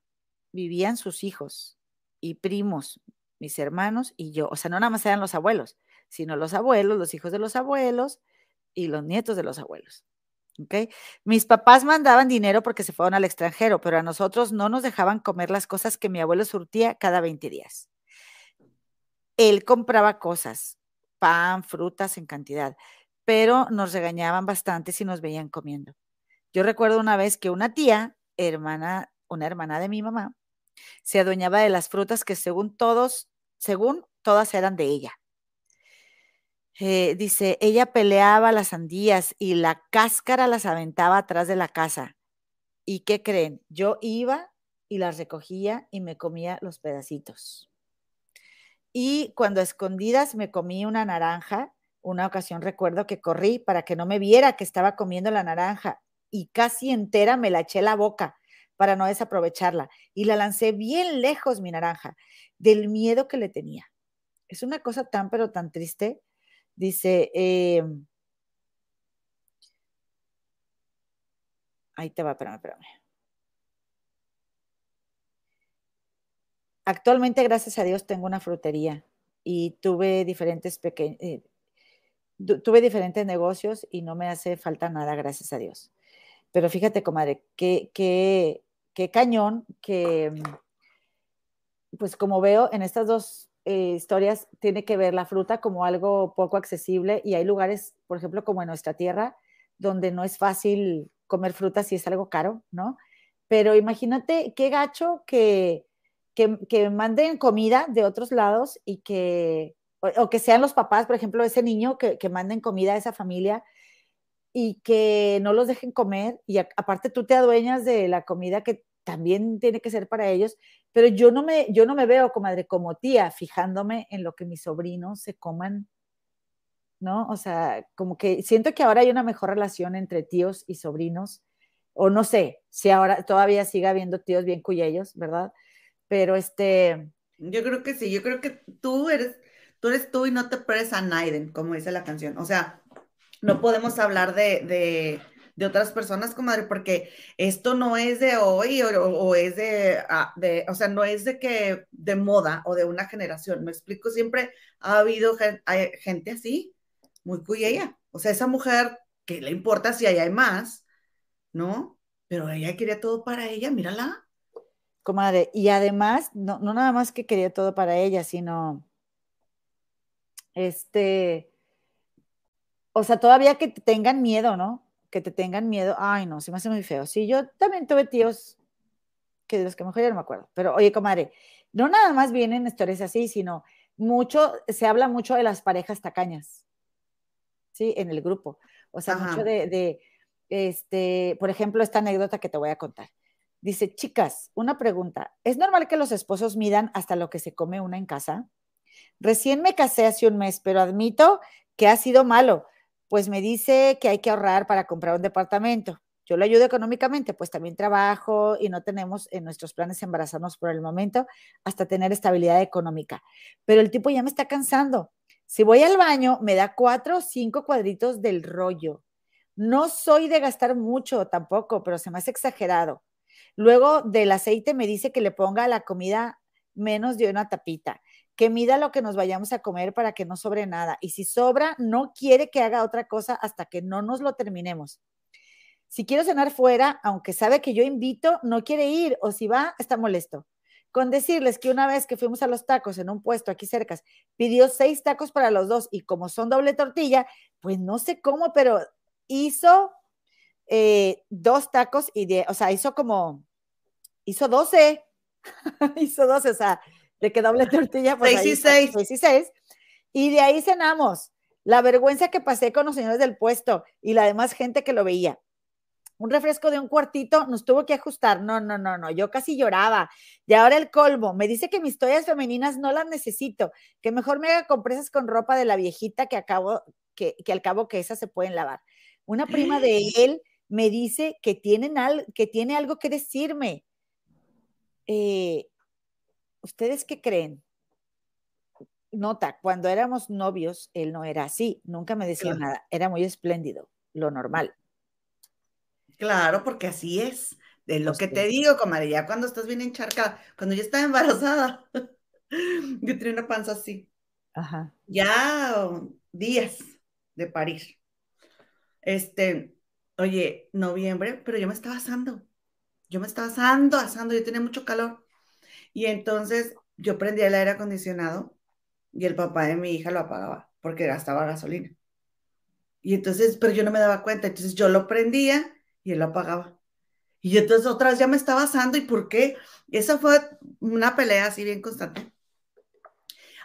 A: vivían sus hijos y primos, mis hermanos y yo. O sea, no nada más eran los abuelos, sino los abuelos, los hijos de los abuelos y los nietos de los abuelos. ¿Okay? Mis papás mandaban dinero porque se fueron al extranjero, pero a nosotros no nos dejaban comer las cosas que mi abuelo surtía cada 20 días. Él compraba cosas, pan, frutas en cantidad, pero nos regañaban bastante si nos veían comiendo. Yo recuerdo una vez que una tía, hermana, una hermana de mi mamá, se adueñaba de las frutas que según todos, según todas eran de ella. Eh, dice, ella peleaba las sandías y la cáscara las aventaba atrás de la casa. ¿Y qué creen? Yo iba y las recogía y me comía los pedacitos. Y cuando a escondidas me comí una naranja, una ocasión recuerdo que corrí para que no me viera que estaba comiendo la naranja y casi entera me la eché la boca para no desaprovecharla y la lancé bien lejos mi naranja del miedo que le tenía. Es una cosa tan pero tan triste Dice, eh, ahí te va, espérame, espérame. Actualmente, gracias a Dios, tengo una frutería y tuve diferentes pequeños, eh, tuve diferentes negocios y no me hace falta nada, gracias a Dios. Pero fíjate, comadre, qué, qué, qué cañón que, pues como veo en estas dos eh, historias tiene que ver la fruta como algo poco accesible y hay lugares, por ejemplo, como en nuestra tierra, donde no es fácil comer fruta si es algo caro, ¿no? Pero imagínate qué gacho que, que, manden comida de otros lados y que, o, que sean los papás, por ejemplo, ese niño que, que manden comida a esa familia y que no los dejen comer y aparte tú te adueñas de la comida que también tiene que ser para ellos, pero yo no me, yo no me veo, comadre, como tía, fijándome en lo que mis sobrinos se coman, ¿no? O sea, como que siento que ahora hay una mejor relación entre tíos y sobrinos, o no sé, si ahora todavía siga habiendo tíos bien cuyellos, ¿verdad? Pero este...
B: Yo creo que sí, yo creo que tú eres, tú eres tú y no te pares a Naiden, como dice la canción. O sea, no podemos hablar de de otras personas, comadre, porque esto no es de hoy o, es ah, de, o sea, no es de que de moda o de una generación. Me explico, siempre ha habido gente, así, muy cuyella. O sea, esa mujer, que le importa si hay más? ¿No? Pero ella quería todo para ella, mírala.
A: Comadre, y además, no, no nada más que quería todo para ella, sino, este, o sea, todavía que tengan miedo, ¿no? que te tengan miedo, ay no, se me hace muy feo. Sí, yo también tuve tíos que de los que mejor ya no me acuerdo, pero oye, comadre, no nada más vienen historias así, sino mucho, se habla mucho de las parejas tacañas, ¿sí? En el grupo. O sea, mucho de, de, este, por ejemplo, esta anécdota que te voy a contar. Dice, chicas, una pregunta. ¿Es normal que los esposos midan hasta lo que se come una en casa? Recién me casé hace un mes, pero admito que ha sido malo, pues me dice que hay que ahorrar para comprar un departamento. Yo le ayudo económicamente, pues también trabajo y no tenemos en nuestros planes embarazarnos por el momento hasta tener estabilidad económica. Pero el tipo ya me está cansando. Si voy al baño, me da cuatro o cinco cuadritos del rollo. No soy de gastar mucho tampoco, pero se me hace exagerado. Luego del aceite me dice que le ponga a la comida menos de una tapita, que mida lo que nos vayamos a comer para que no sobre nada. Y si sobra, no quiere que haga otra cosa hasta que no nos lo terminemos. Si quiero cenar fuera, aunque sabe que yo invito, no quiere ir o si va, está molesto. Con decirles que una vez que fuimos a los tacos en un puesto aquí cerca, pidió seis tacos para los dos y como son doble tortilla, pues no sé cómo, pero hizo eh, dos tacos y de, o sea, hizo como, hizo doce, hizo doce, o sea, de que doble tortilla,
B: pues seis y seis.
A: seis y seis. Y de ahí cenamos. La vergüenza que pasé con los señores del puesto y la demás gente que lo veía un refresco de un cuartito, nos tuvo que ajustar. No, no, no, no, yo casi lloraba. Y ahora el colmo, me dice que mis toallas femeninas no las necesito, que mejor me haga compresas con ropa de la viejita que acabo, que, al cabo que esas se pueden lavar. Una prima de él me dice que, tienen al, que tiene algo que decirme. Eh, ¿Ustedes qué creen? Nota, cuando éramos novios, él no era así, nunca me decía nada, era muy espléndido, lo normal.
B: Claro, porque así es. De lo que te digo, comadre, ya cuando estás bien encharcada, cuando yo estaba embarazada, yo tenía una panza así.
A: Ajá.
B: Ya días de parir. Este, oye, noviembre, pero yo me estaba asando. Yo me estaba asando, asando, yo tenía mucho calor. Y entonces yo prendía el aire acondicionado y el papá de mi hija lo apagaba porque gastaba gasolina. Y entonces, pero yo no me daba cuenta. Entonces yo lo prendía y él lo apagaba. Y entonces otras ya me estaba asando, ¿y por qué? Esa fue una pelea así bien constante.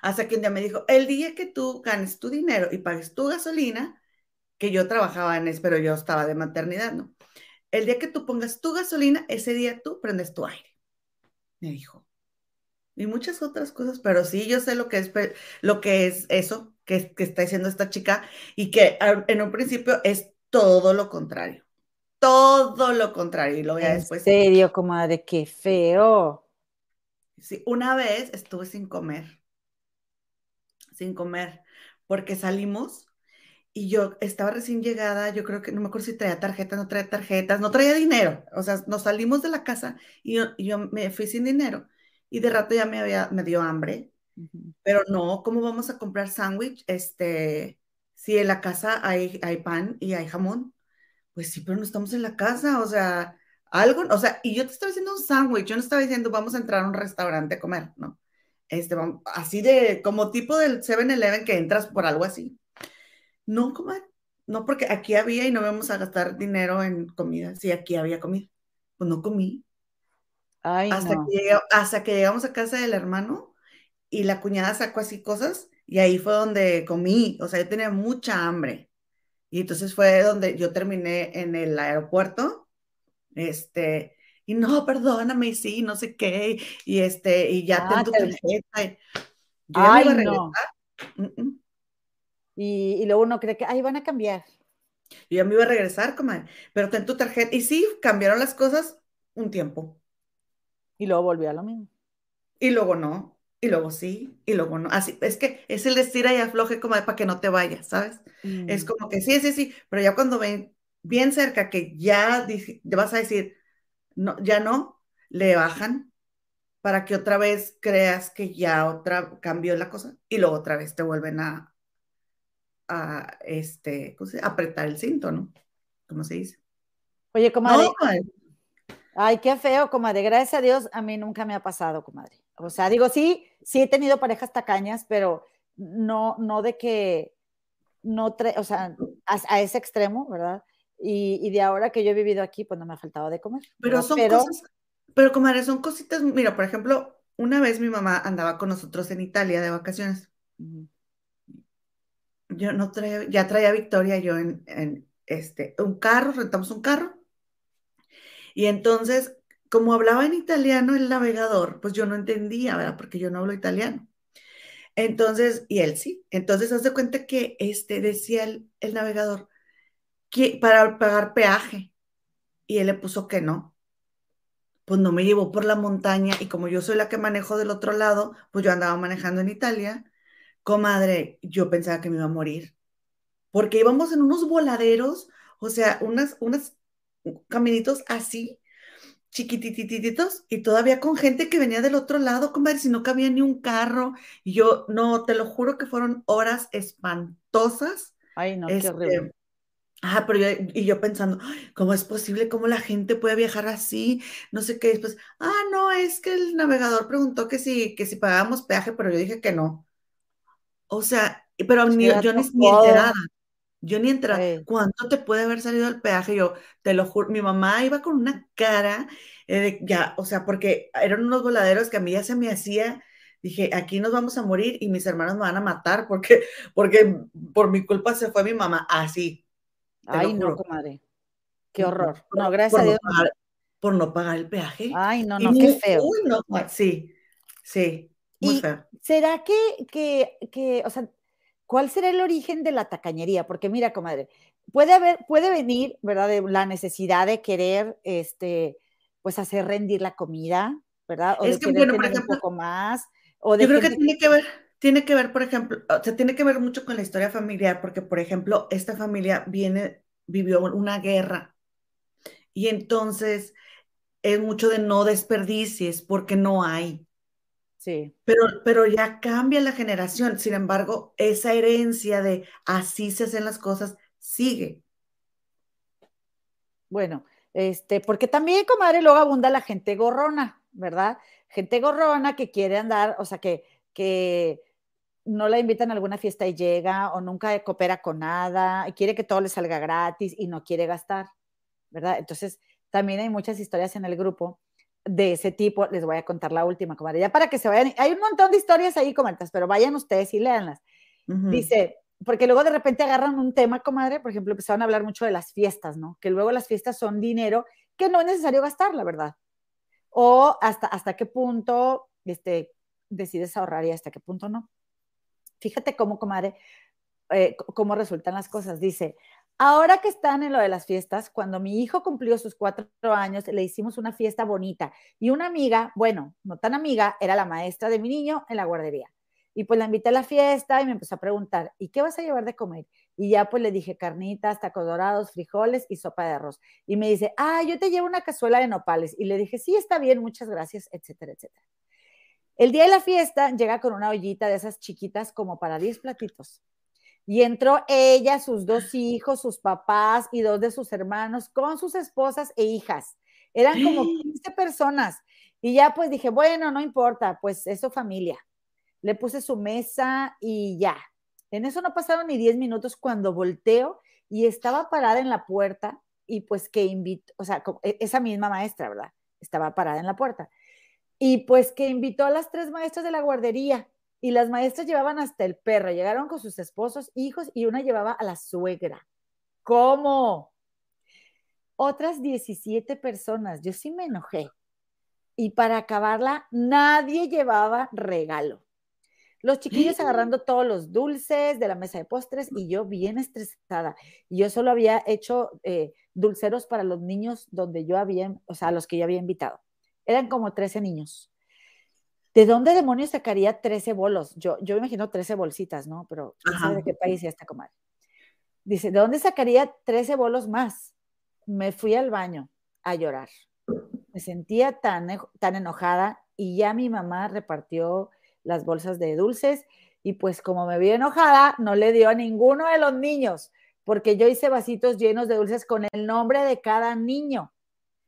B: Hasta que un día me dijo, el día que tú ganes tu dinero y pagues tu gasolina, que yo trabajaba en eso, pero yo estaba de maternidad, ¿no? El día que tú pongas tu gasolina, ese día tú prendes tu aire, me dijo. Y muchas otras cosas, pero sí, yo sé lo que es, lo que es eso que, que está diciendo esta chica y que en un principio es todo lo contrario todo lo contrario. Y luego ya después.
A: ¿En serio, comadre? ¡Qué feo!
B: Sí, una vez estuve sin comer. Sin comer. Porque salimos y yo estaba recién llegada. Yo creo que no me acuerdo si traía tarjetas, no traía tarjetas, no traía dinero. O sea, nos salimos de la casa y yo, me fui sin dinero. Y de rato ya me, había, me dio hambre. Pero no, ¿cómo vamos a comprar sándwich? Este, si en la casa hay, hay pan y hay jamón pues sí, pero no estamos en la casa, o sea, algo, o sea, y yo te estaba diciendo un sándwich, yo no estaba diciendo vamos a entrar a un restaurante a comer, ¿no? Este, así de, como tipo del 7-Eleven que entras por algo así. No, comer, no, porque aquí había y no vamos a gastar dinero en comida, sí, aquí había comida, pues no comí.
A: Ay,
B: hasta, que hasta que llegamos a casa del hermano y la cuñada sacó así cosas y ahí fue donde comí, o sea, yo tenía mucha hambre. Y entonces fue donde yo terminé en el aeropuerto, este, y no, perdóname, y sí, no sé qué, y este, y ya ah, tengo tarjeta.
A: Yo Ay, iba a regresar. Y, y, luego uno cree que, ahí van a cambiar.
B: Yo ya me iba a regresar, comadre, pero ten tu tarjeta. Y sí, cambiaron las cosas un tiempo.
A: Y luego volvió a lo mismo.
B: Y luego no y luego sí, y luego no. Así, es que es el estira y afloje como para que no te vayas, ¿sabes? Es mm. como que sí, sí, sí, pero ya cuando ven bien cerca que ya vas a decir, no, ya no, le bajan para que otra vez creas que ya otra cambió la cosa y luego otra vez te vuelven a, a este, apretar el cinto, ¿no? Como se dice.
A: Oye, comadre. Ay, qué feo, comadre. Gracias a Dios, a mí nunca me ha pasado, comadre. O sea, digo, sí, sí he tenido parejas tacañas, pero no, no de que, no, o sea, a, ese extremo, ¿verdad? Y, de ahora que yo he vivido aquí, pues no me ha faltado de comer.
B: Pero son cosas, pero comadre, son cositas, mira, por ejemplo, una vez mi mamá andaba con nosotros en Italia de vacaciones. Yo no traía, ya traía Victoria yo en, en este, un carro, rentamos un carro. Y entonces como hablaba en italiano el navegador, pues yo no entendía, ¿verdad? Porque yo no hablo italiano. Entonces, y él sí. Entonces, haz de cuenta que este, decía el, el navegador que para pagar peaje. Y él le puso que no. Pues no me llevó por la montaña. Y como yo soy la que manejo del otro lado, pues yo andaba manejando en Italia. Comadre, yo pensaba que me iba a morir. Porque íbamos en unos voladeros, o sea, unas, unas caminitos así, chiquititititos y todavía con gente que venía del otro lado, comadre, si no cabía ni un carro. Y yo, no, te lo juro que fueron horas espantosas.
A: Ay, no, qué este, horrible.
B: Ah, pero yo, y yo pensando, ¿cómo es posible? ¿Cómo la gente puede viajar así? No sé qué. Después, ah, no, es que el navegador preguntó que si, que si pagábamos peaje, pero yo dije que no. O sea, pero ni, yo ni, ni enterada. Yo ni entré. ¿Cuánto te puede haber salido el peaje? Yo te lo juro, mi mamá iba con una cara eh, de ya, o sea, porque eran unos voladeros que a mí ya se me hacía, dije, aquí nos vamos a morir y mis hermanos me van a matar porque, porque por mi culpa se fue mi mamá. Así.
A: Ay, no, comadre. Qué horror. no, gracias a Dios.
B: por no pagar el peaje.
A: Ay, no, no, qué feo.
B: Uy, no, sí, sí, muy feo.
A: ¿Será que, que, que, o sea, ¿Cuál será el origen de la tacañería? Porque mira, comadre, puede haber, puede venir, ¿verdad? De la necesidad de querer, este, pues hacer rendir la comida, ¿verdad? O
B: es
A: de que,
B: bueno, por ejemplo,
A: un poco más. O
B: yo creo que tiene que ver, tiene que ver, por ejemplo, o sea, tiene que ver mucho con la historia familiar, porque, por ejemplo, esta familia viene, vivió una guerra y entonces es mucho de no desperdicies porque no hay.
A: Sí.
B: Pero, pero ya cambia la generación. Sin embargo, esa herencia de así se hacen las cosas sigue.
A: Bueno, este, porque también, comadre, luego abunda la gente gorrona, ¿verdad? Gente gorrona que quiere andar, o sea, que, que no la invitan a alguna fiesta y llega, o nunca coopera con nada, y quiere que todo le salga gratis y no quiere gastar, ¿verdad? Entonces, también hay muchas historias en el grupo de ese tipo, les voy a contar la última, comadre, ya para que se vayan, hay un montón de historias ahí, comentas, pero vayan ustedes y léanlas. Dice, porque luego de repente agarran un tema, comadre, por ejemplo, empezaron a hablar mucho de las fiestas, ¿no? Que luego las fiestas son dinero que no es necesario gastar, la verdad. O hasta, hasta qué punto este, decides ahorrar y hasta qué punto no. Fíjate cómo, comadre, eh, cómo resultan las cosas. Dice, Ahora que están en lo de las fiestas, cuando mi hijo cumplió sus cuatro años, le hicimos una fiesta bonita y una amiga, bueno, no tan amiga, era la maestra de mi niño en la guardería. Y pues la invité a la fiesta y me empezó a preguntar, ¿y qué vas a llevar de comer? Y ya pues le dije carnitas, tacos dorados, frijoles y sopa de arroz. Y me dice, ah, yo te llevo una cazuela de nopales. Y le dije, sí, está bien, muchas gracias, etcétera, etcétera. El día de la fiesta llega con una ollita de esas chiquitas como para 10 platitos. Y entró ella, sus dos hijos, sus papás y dos de sus hermanos con sus esposas e hijas. Eran como 15 personas. Y ya pues dije, bueno, no importa, pues eso familia. Le puse su mesa y ya. En eso no pasaron ni 10 minutos cuando volteo y estaba parada en la puerta y pues que invitó, o sea, e, esa misma maestra, ¿verdad? Estaba parada en la puerta. Y pues que invitó a las tres maestras de la guardería y las maestras llevaban hasta el perro, llegaron con sus esposos, hijos y una llevaba a la suegra. ¿Cómo? Otras 17 personas, yo sí me enojé. Y para acabarla, nadie llevaba regalo. Los chiquillos agarrando todos los dulces de la mesa de postres y yo bien estresada. Y yo solo había hecho eh, dulceros para los niños donde yo había, o sea, los que yo había invitado. Eran como 13 niños. ¿De dónde demonios sacaría 13 bolos? Yo, yo me imagino 13 bolsitas, ¿no? Pero no sabe de qué país es esta comadre. Dice, ¿de dónde sacaría 13 bolos más? Me fui al baño a llorar. Me sentía tan, tan enojada y ya mi mamá repartió las bolsas de dulces y pues como me vi enojada, no le dio a ninguno de los niños, porque yo hice vasitos llenos de dulces con el nombre de cada niño.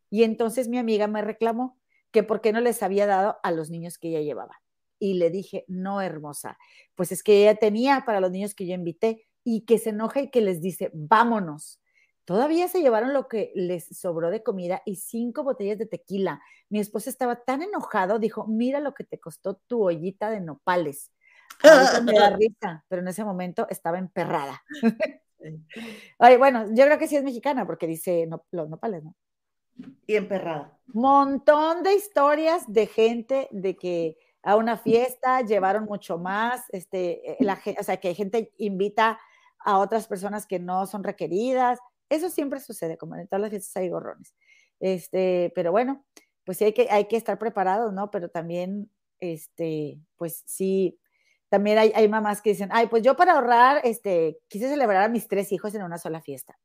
A: Y entonces mi amiga me reclamó que por qué no les había dado a los niños que ella llevaba. Y le dije, no, hermosa, pues es que ella tenía para los niños que yo invité y que se enoja y que les dice, vámonos. Todavía se llevaron lo que les sobró de comida y cinco botellas de tequila. Mi esposo estaba tan enojado, dijo, mira lo que te costó tu ollita de nopales. me da risa, pero en ese momento estaba emperrada. Ay, bueno, yo creo que sí es mexicana porque dice los nopales, ¿no?
B: Y emperrada.
A: Montón de historias de gente de que a una fiesta llevaron mucho más, este, la, o sea, que gente invita a otras personas que no son requeridas. Eso siempre sucede, como en todas las fiestas hay gorrones. Este, pero bueno, pues sí hay que, hay que estar preparados, ¿no? Pero también, este, pues sí, también hay, hay, mamás que dicen, ay, pues yo para ahorrar, este, quise celebrar a mis tres hijos en una sola fiesta.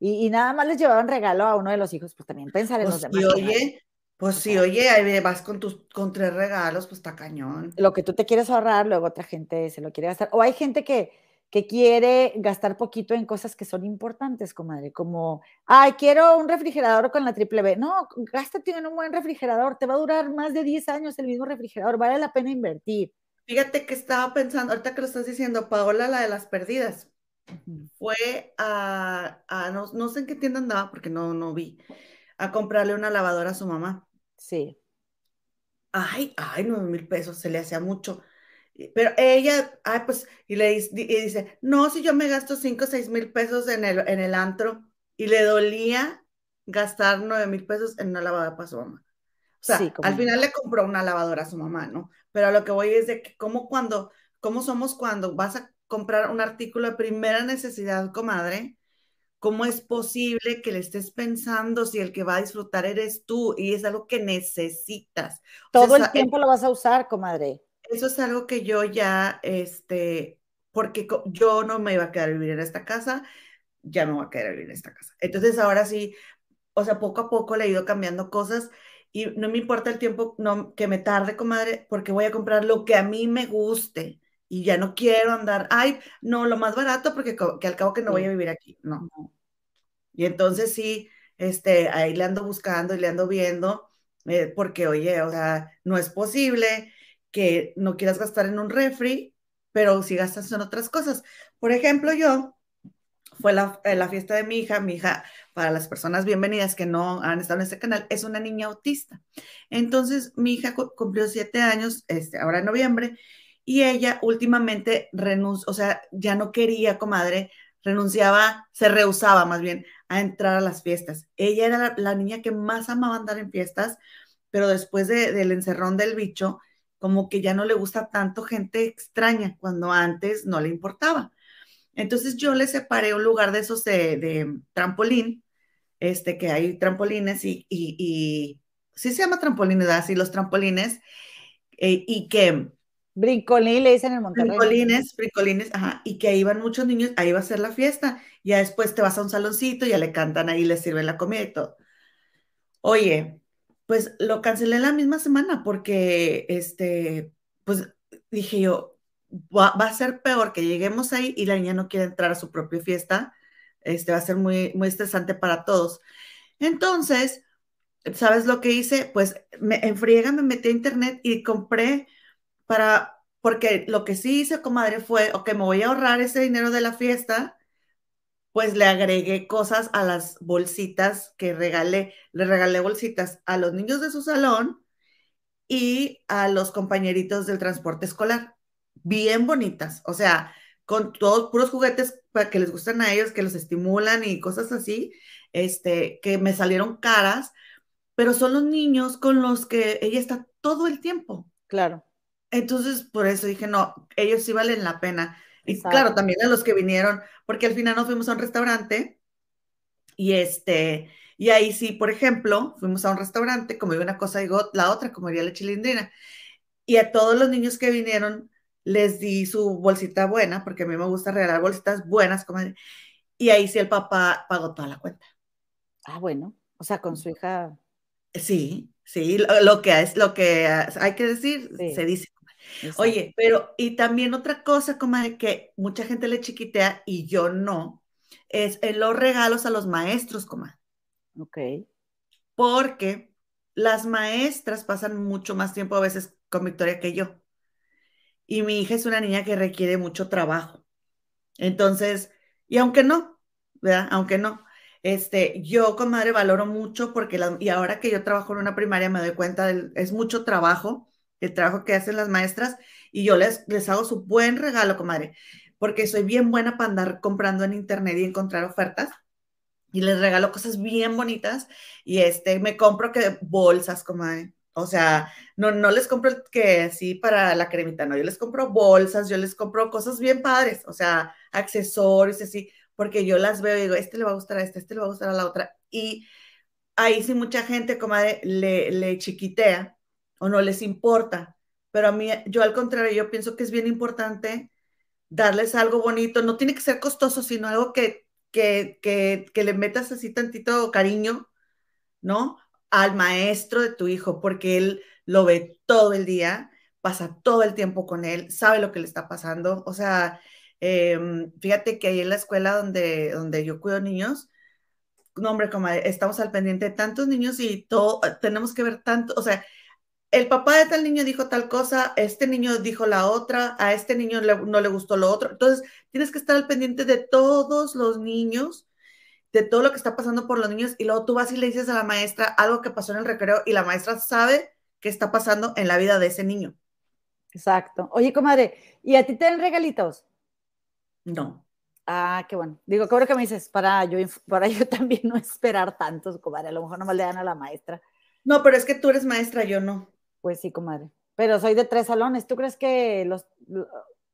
A: Y, y nada más les llevaban regalo a uno de los hijos, pues también pensar en
B: pues
A: los demás.
B: Y oye, pues sí, oye, ahí vas con tus con tres regalos, pues está cañón.
A: Lo que tú te quieres ahorrar, luego otra gente se lo quiere gastar. O hay gente que, que quiere gastar poquito en cosas que son importantes, comadre, como, ay, quiero un refrigerador con la triple B. No, gástate en un buen refrigerador, te va a durar más de 10 años el mismo refrigerador, vale la pena invertir.
B: Fíjate que estaba pensando, ahorita que lo estás diciendo, Paola, la de las perdidas, fue a, a no, no, sé en qué tienda andaba, porque no, no vi, a comprarle una lavadora a su mamá.
A: Sí.
B: Ay, ay, nueve mil pesos, se le hacía mucho. Pero ella, ay, pues, y le dice, no, si yo me gasto 5 o 6 mil pesos en el, en el antro, y le dolía gastar 9 mil pesos en una lavadora para su mamá. O sea, al final le compró una lavadora a su mamá, ¿no? Pero a lo que voy es de que cómo cuando, cómo somos cuando vas a comprar un artículo de primera necesidad, comadre, ¿cómo es posible que le estés pensando si el que va a disfrutar eres tú y es algo que necesitas?
A: Todo el tiempo lo vas a usar, comadre
B: eso es algo que yo ya, este, porque yo no me iba a quedar a vivir en esta casa, ya me voy a quedar a vivir en esta casa. Entonces ahora sí, o sea, poco a poco le he ido cambiando cosas y no me importa el tiempo no, que me tarde, comadre, porque voy a comprar lo que a mí me guste y ya no quiero andar, ay, no, lo más barato porque que al cabo que no voy a vivir aquí, no. Y entonces sí, este, ahí le ando buscando y le ando viendo, eh, porque oye, o sea, no es posible que no quieras gastar en un refri, pero si gastas en otras cosas. Por ejemplo, yo, fue la, eh, la, fiesta de mi hija, mi hija, para las personas bienvenidas que no han estado en este canal, es una niña autista. Entonces, mi hija cumplió siete años, este, ahora en noviembre, y ella últimamente renunció, o sea, ya no quería, comadre, renunciaba, se rehusaba más bien a entrar a las fiestas. Ella era la, niña que más amaba andar en fiestas, pero después de, del encerrón del bicho, como que ya no le gusta tanto gente extraña cuando antes no le importaba. Entonces yo le separé un lugar de esos de, trampolín, este, que hay trampolines y, y, sí se llama trampolines, así los trampolines, eh, y que...
A: Brincolín le dicen en Monterrey.
B: Brincolines, brincolines, ajá, y que ahí van muchos niños, ahí va a ser la fiesta, ya después te vas a un saloncito, ya le cantan ahí, le sirven la comida y todo. Oye, pues lo cancelé la misma semana porque, este, pues dije yo, va, a ser peor que lleguemos ahí y la niña no quiere entrar a su propia fiesta, este, va a ser muy, muy estresante para todos. Entonces, ¿sabes lo que hice? Pues me enfriega, me metí a internet y compré para, porque lo que sí hice, comadre, fue, ok, me voy a ahorrar ese dinero de la fiesta pues le agregué cosas a las bolsitas que regalé. Le regalé bolsitas a los niños de su salón y a los compañeritos del transporte escolar. Bien bonitas, o sea, con todos puros juguetes para que les gusten a ellos, que los estimulan y cosas así, este, que me salieron caras, pero son los niños con los que ella está todo el tiempo.
A: Claro.
B: Entonces, por eso dije, no, ellos sí valen la pena. Y claro, también a los que vinieron, porque al final nos fuimos a un restaurante y este, y ahí sí, por ejemplo, fuimos a un restaurante, como iba una cosa y la otra, como iría la chilindrina. Y a todos los niños que vinieron les di su bolsita buena, porque a mí me gusta regalar bolsitas buenas, como, y ahí sí el papá pagó toda la cuenta.
A: Ah, bueno, o sea, con su hija.
B: Sí, sí, lo, que es, lo que hay que decir, se dice. Oye, pero y también otra cosa, como de que mucha gente le chiquitea y yo no, es en los regalos a los maestros, comadre.
A: Ok.
B: Porque las maestras pasan mucho más tiempo a veces con Victoria que yo. Y mi hija es una niña que requiere mucho trabajo. Entonces, y aunque no, ¿verdad? Aunque no, este, yo, comadre, valoro mucho porque, y ahora que yo trabajo en una primaria me doy cuenta, del, es mucho trabajo el trabajo que hacen las maestras y yo les, les hago su buen regalo, comadre, porque soy bien buena para andar comprando en internet y encontrar ofertas. y les regalo cosas bien bonitas y este, me compro que bolsas, comadre. O sea, no, no les compro que sí para la cremita, no, yo les compro bolsas, yo les compro cosas bien padres, o sea, accesorios, así, porque yo las veo y digo, este le va a gustar a este, este le va a gustar a la otra. Y ahí sí mucha gente, comadre, le, le chiquitea o no les importa, pero a mí, yo al contrario, yo pienso que es bien importante darles algo bonito, no tiene que ser costoso, sino algo que que, le metas así tantito cariño, ¿no? Al maestro de tu hijo, porque él lo ve todo el día, pasa todo el tiempo con él, sabe lo que le está pasando. O sea, em, fíjate que ahí en la escuela donde, donde yo cuido niños, no, hombre, como estamos al pendiente de tantos niños y todo, tenemos que ver tanto, o sea, el papá de tal niño dijo tal cosa, este niño dijo la otra, a este niño no le gustó lo otro. Entonces, tienes que estar al pendiente de todos los niños, de todo lo que está pasando por los niños, y luego tú vas y le dices a la maestra algo que pasó en el recreo y la maestra sabe qué está pasando en la vida de ese niño.
A: Exacto. Oye, comadre, ¿y a ti te dan regalitos?
B: No.
A: Ah, qué bueno. Digo, qué que me dices, para yo, para yo también no esperar tantos, comadre. A lo mejor no me le dan a la maestra.
B: No, pero es que tú eres maestra, yo no.
A: Pues sí, comadre. Pero soy de tres salones. ¿Tú crees que los...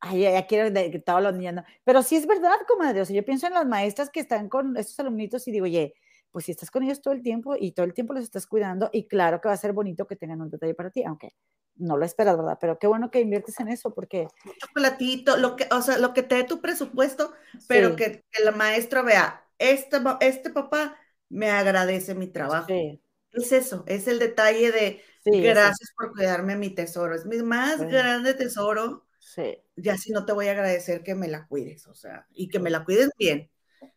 A: Ay, ya quiero que todos los niños... Pero sí es verdad, comadre. O sea, yo pienso en las maestras que están con estos alumnitos y digo, oye, pues si estás con ellos todo el tiempo y todo el tiempo los estás cuidando y claro que va a ser bonito que tengan un detalle para ti, aunque no lo esperas, ¿verdad? Pero qué bueno que inviertes en eso porque...
B: Un chocolatito, lo que, o sea, lo que te dé tu presupuesto, pero que, el maestro vea, este, este papá me agradece mi trabajo. Sí. Es eso, es el detalle de gracias por cuidarme mi tesoro. Es mi más grande tesoro. Sí. Ya si no te voy a agradecer que me la cuides, o sea, y que me la cuides bien.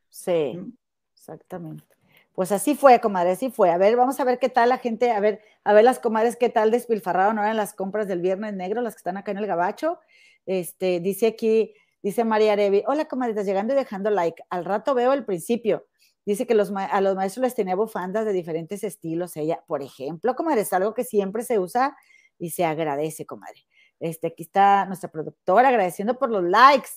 A: Sí, exactamente. Pues así fue, comadre, así fue. A ver, vamos a ver qué tal la gente, a ver, a ver las comadres qué tal despilfarraron ahora en las compras del Viernes Negro, las que están acá en el Gabacho. Este, dice aquí, dice María Arevi, hola comadritas, llegando y dejando like. Al rato veo el principio. Dice que a los maestros les tenía bufandas de diferentes estilos. Ella, por ejemplo, comadre, es algo que siempre se usa y se agradece, comadre. Este, aquí está nuestra productora agradeciendo por los likes.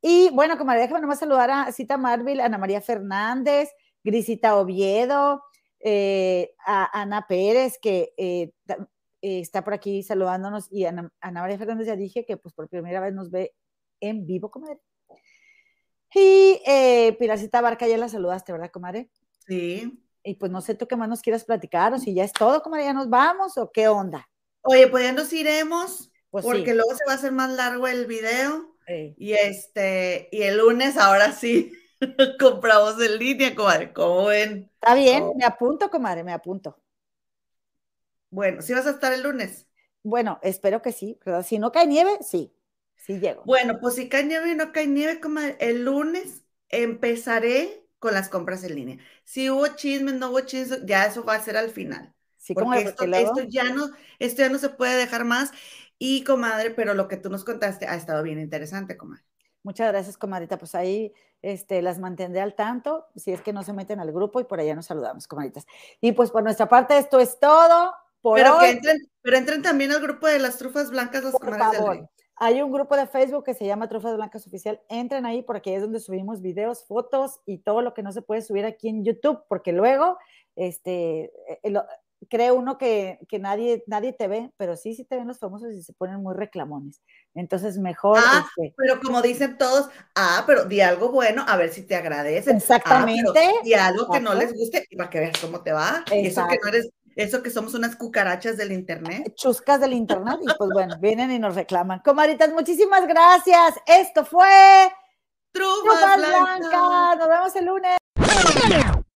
A: Y bueno, comadre, déjame nomás saludar a Cita Marvel, Ana María Fernández, Grisita Oviedo, eh, a Ana Pérez, que eh, eh, está por aquí saludándonos, y Ana, Ana, María Fernández ya dije que pues por primera vez nos ve en vivo, comadre. Y eh, Barca, ya la saludaste, ¿verdad, comadre?
B: Sí.
A: Y pues no sé tú qué más nos quieras platicar, o si ya es todo, comadre, ya nos vamos, o qué onda.
B: Oye, pues ya nos iremos, pues porque luego se va a hacer más largo el video. Y este, y el lunes, ahora sí, compramos en línea, comadre, ¿cómo ven?
A: Está bien, me apunto, comadre, me apunto.
B: Bueno, ¿sí vas a estar el lunes?
A: Bueno, espero que sí, ¿verdad? Si no cae nieve, sí. Sí llego.
B: Bueno, pues si cae nieve no cae nieve, como el lunes empezaré con las compras en línea. Si hubo chismes, no hubo chismes, ya eso va a ser al final. Sí, porque esto, ya no, esto ya no se puede dejar más. Y comadre, pero lo que tú nos contaste ha estado bien interesante, comadre.
A: Muchas gracias, comadrita. Pues ahí este, las mantendré al tanto, si es que no se meten al grupo y por allá nos saludamos, comadritas. Y pues por nuestra parte, esto es todo. Por
B: pero, Que entren, pero entren también al grupo de las trufas blancas, las comadres del rey.
A: Hay un grupo de Facebook que se llama Trofas Blancas Oficial. Entren ahí porque es donde subimos videos, fotos y todo lo que no se puede subir aquí en YouTube, porque luego, este, eh, cree uno que, nadie, nadie te ve, pero sí, sí te ven los famosos y se ponen muy reclamones. Entonces, mejor.
B: Ah, este pero como dicen todos, ah, pero di algo bueno, a ver si te agradecen.
A: Ah, Exactamente.
B: di algo que no les guste y para que veas cómo te va. Y eso que no eres eso que somos unas cucarachas del internet.
A: Chuscas del internet. Y pues bueno, vienen y nos reclaman. Comaritas, muchísimas gracias. Esto fue
B: Trufas, Blancas.
A: Nos vemos el lunes.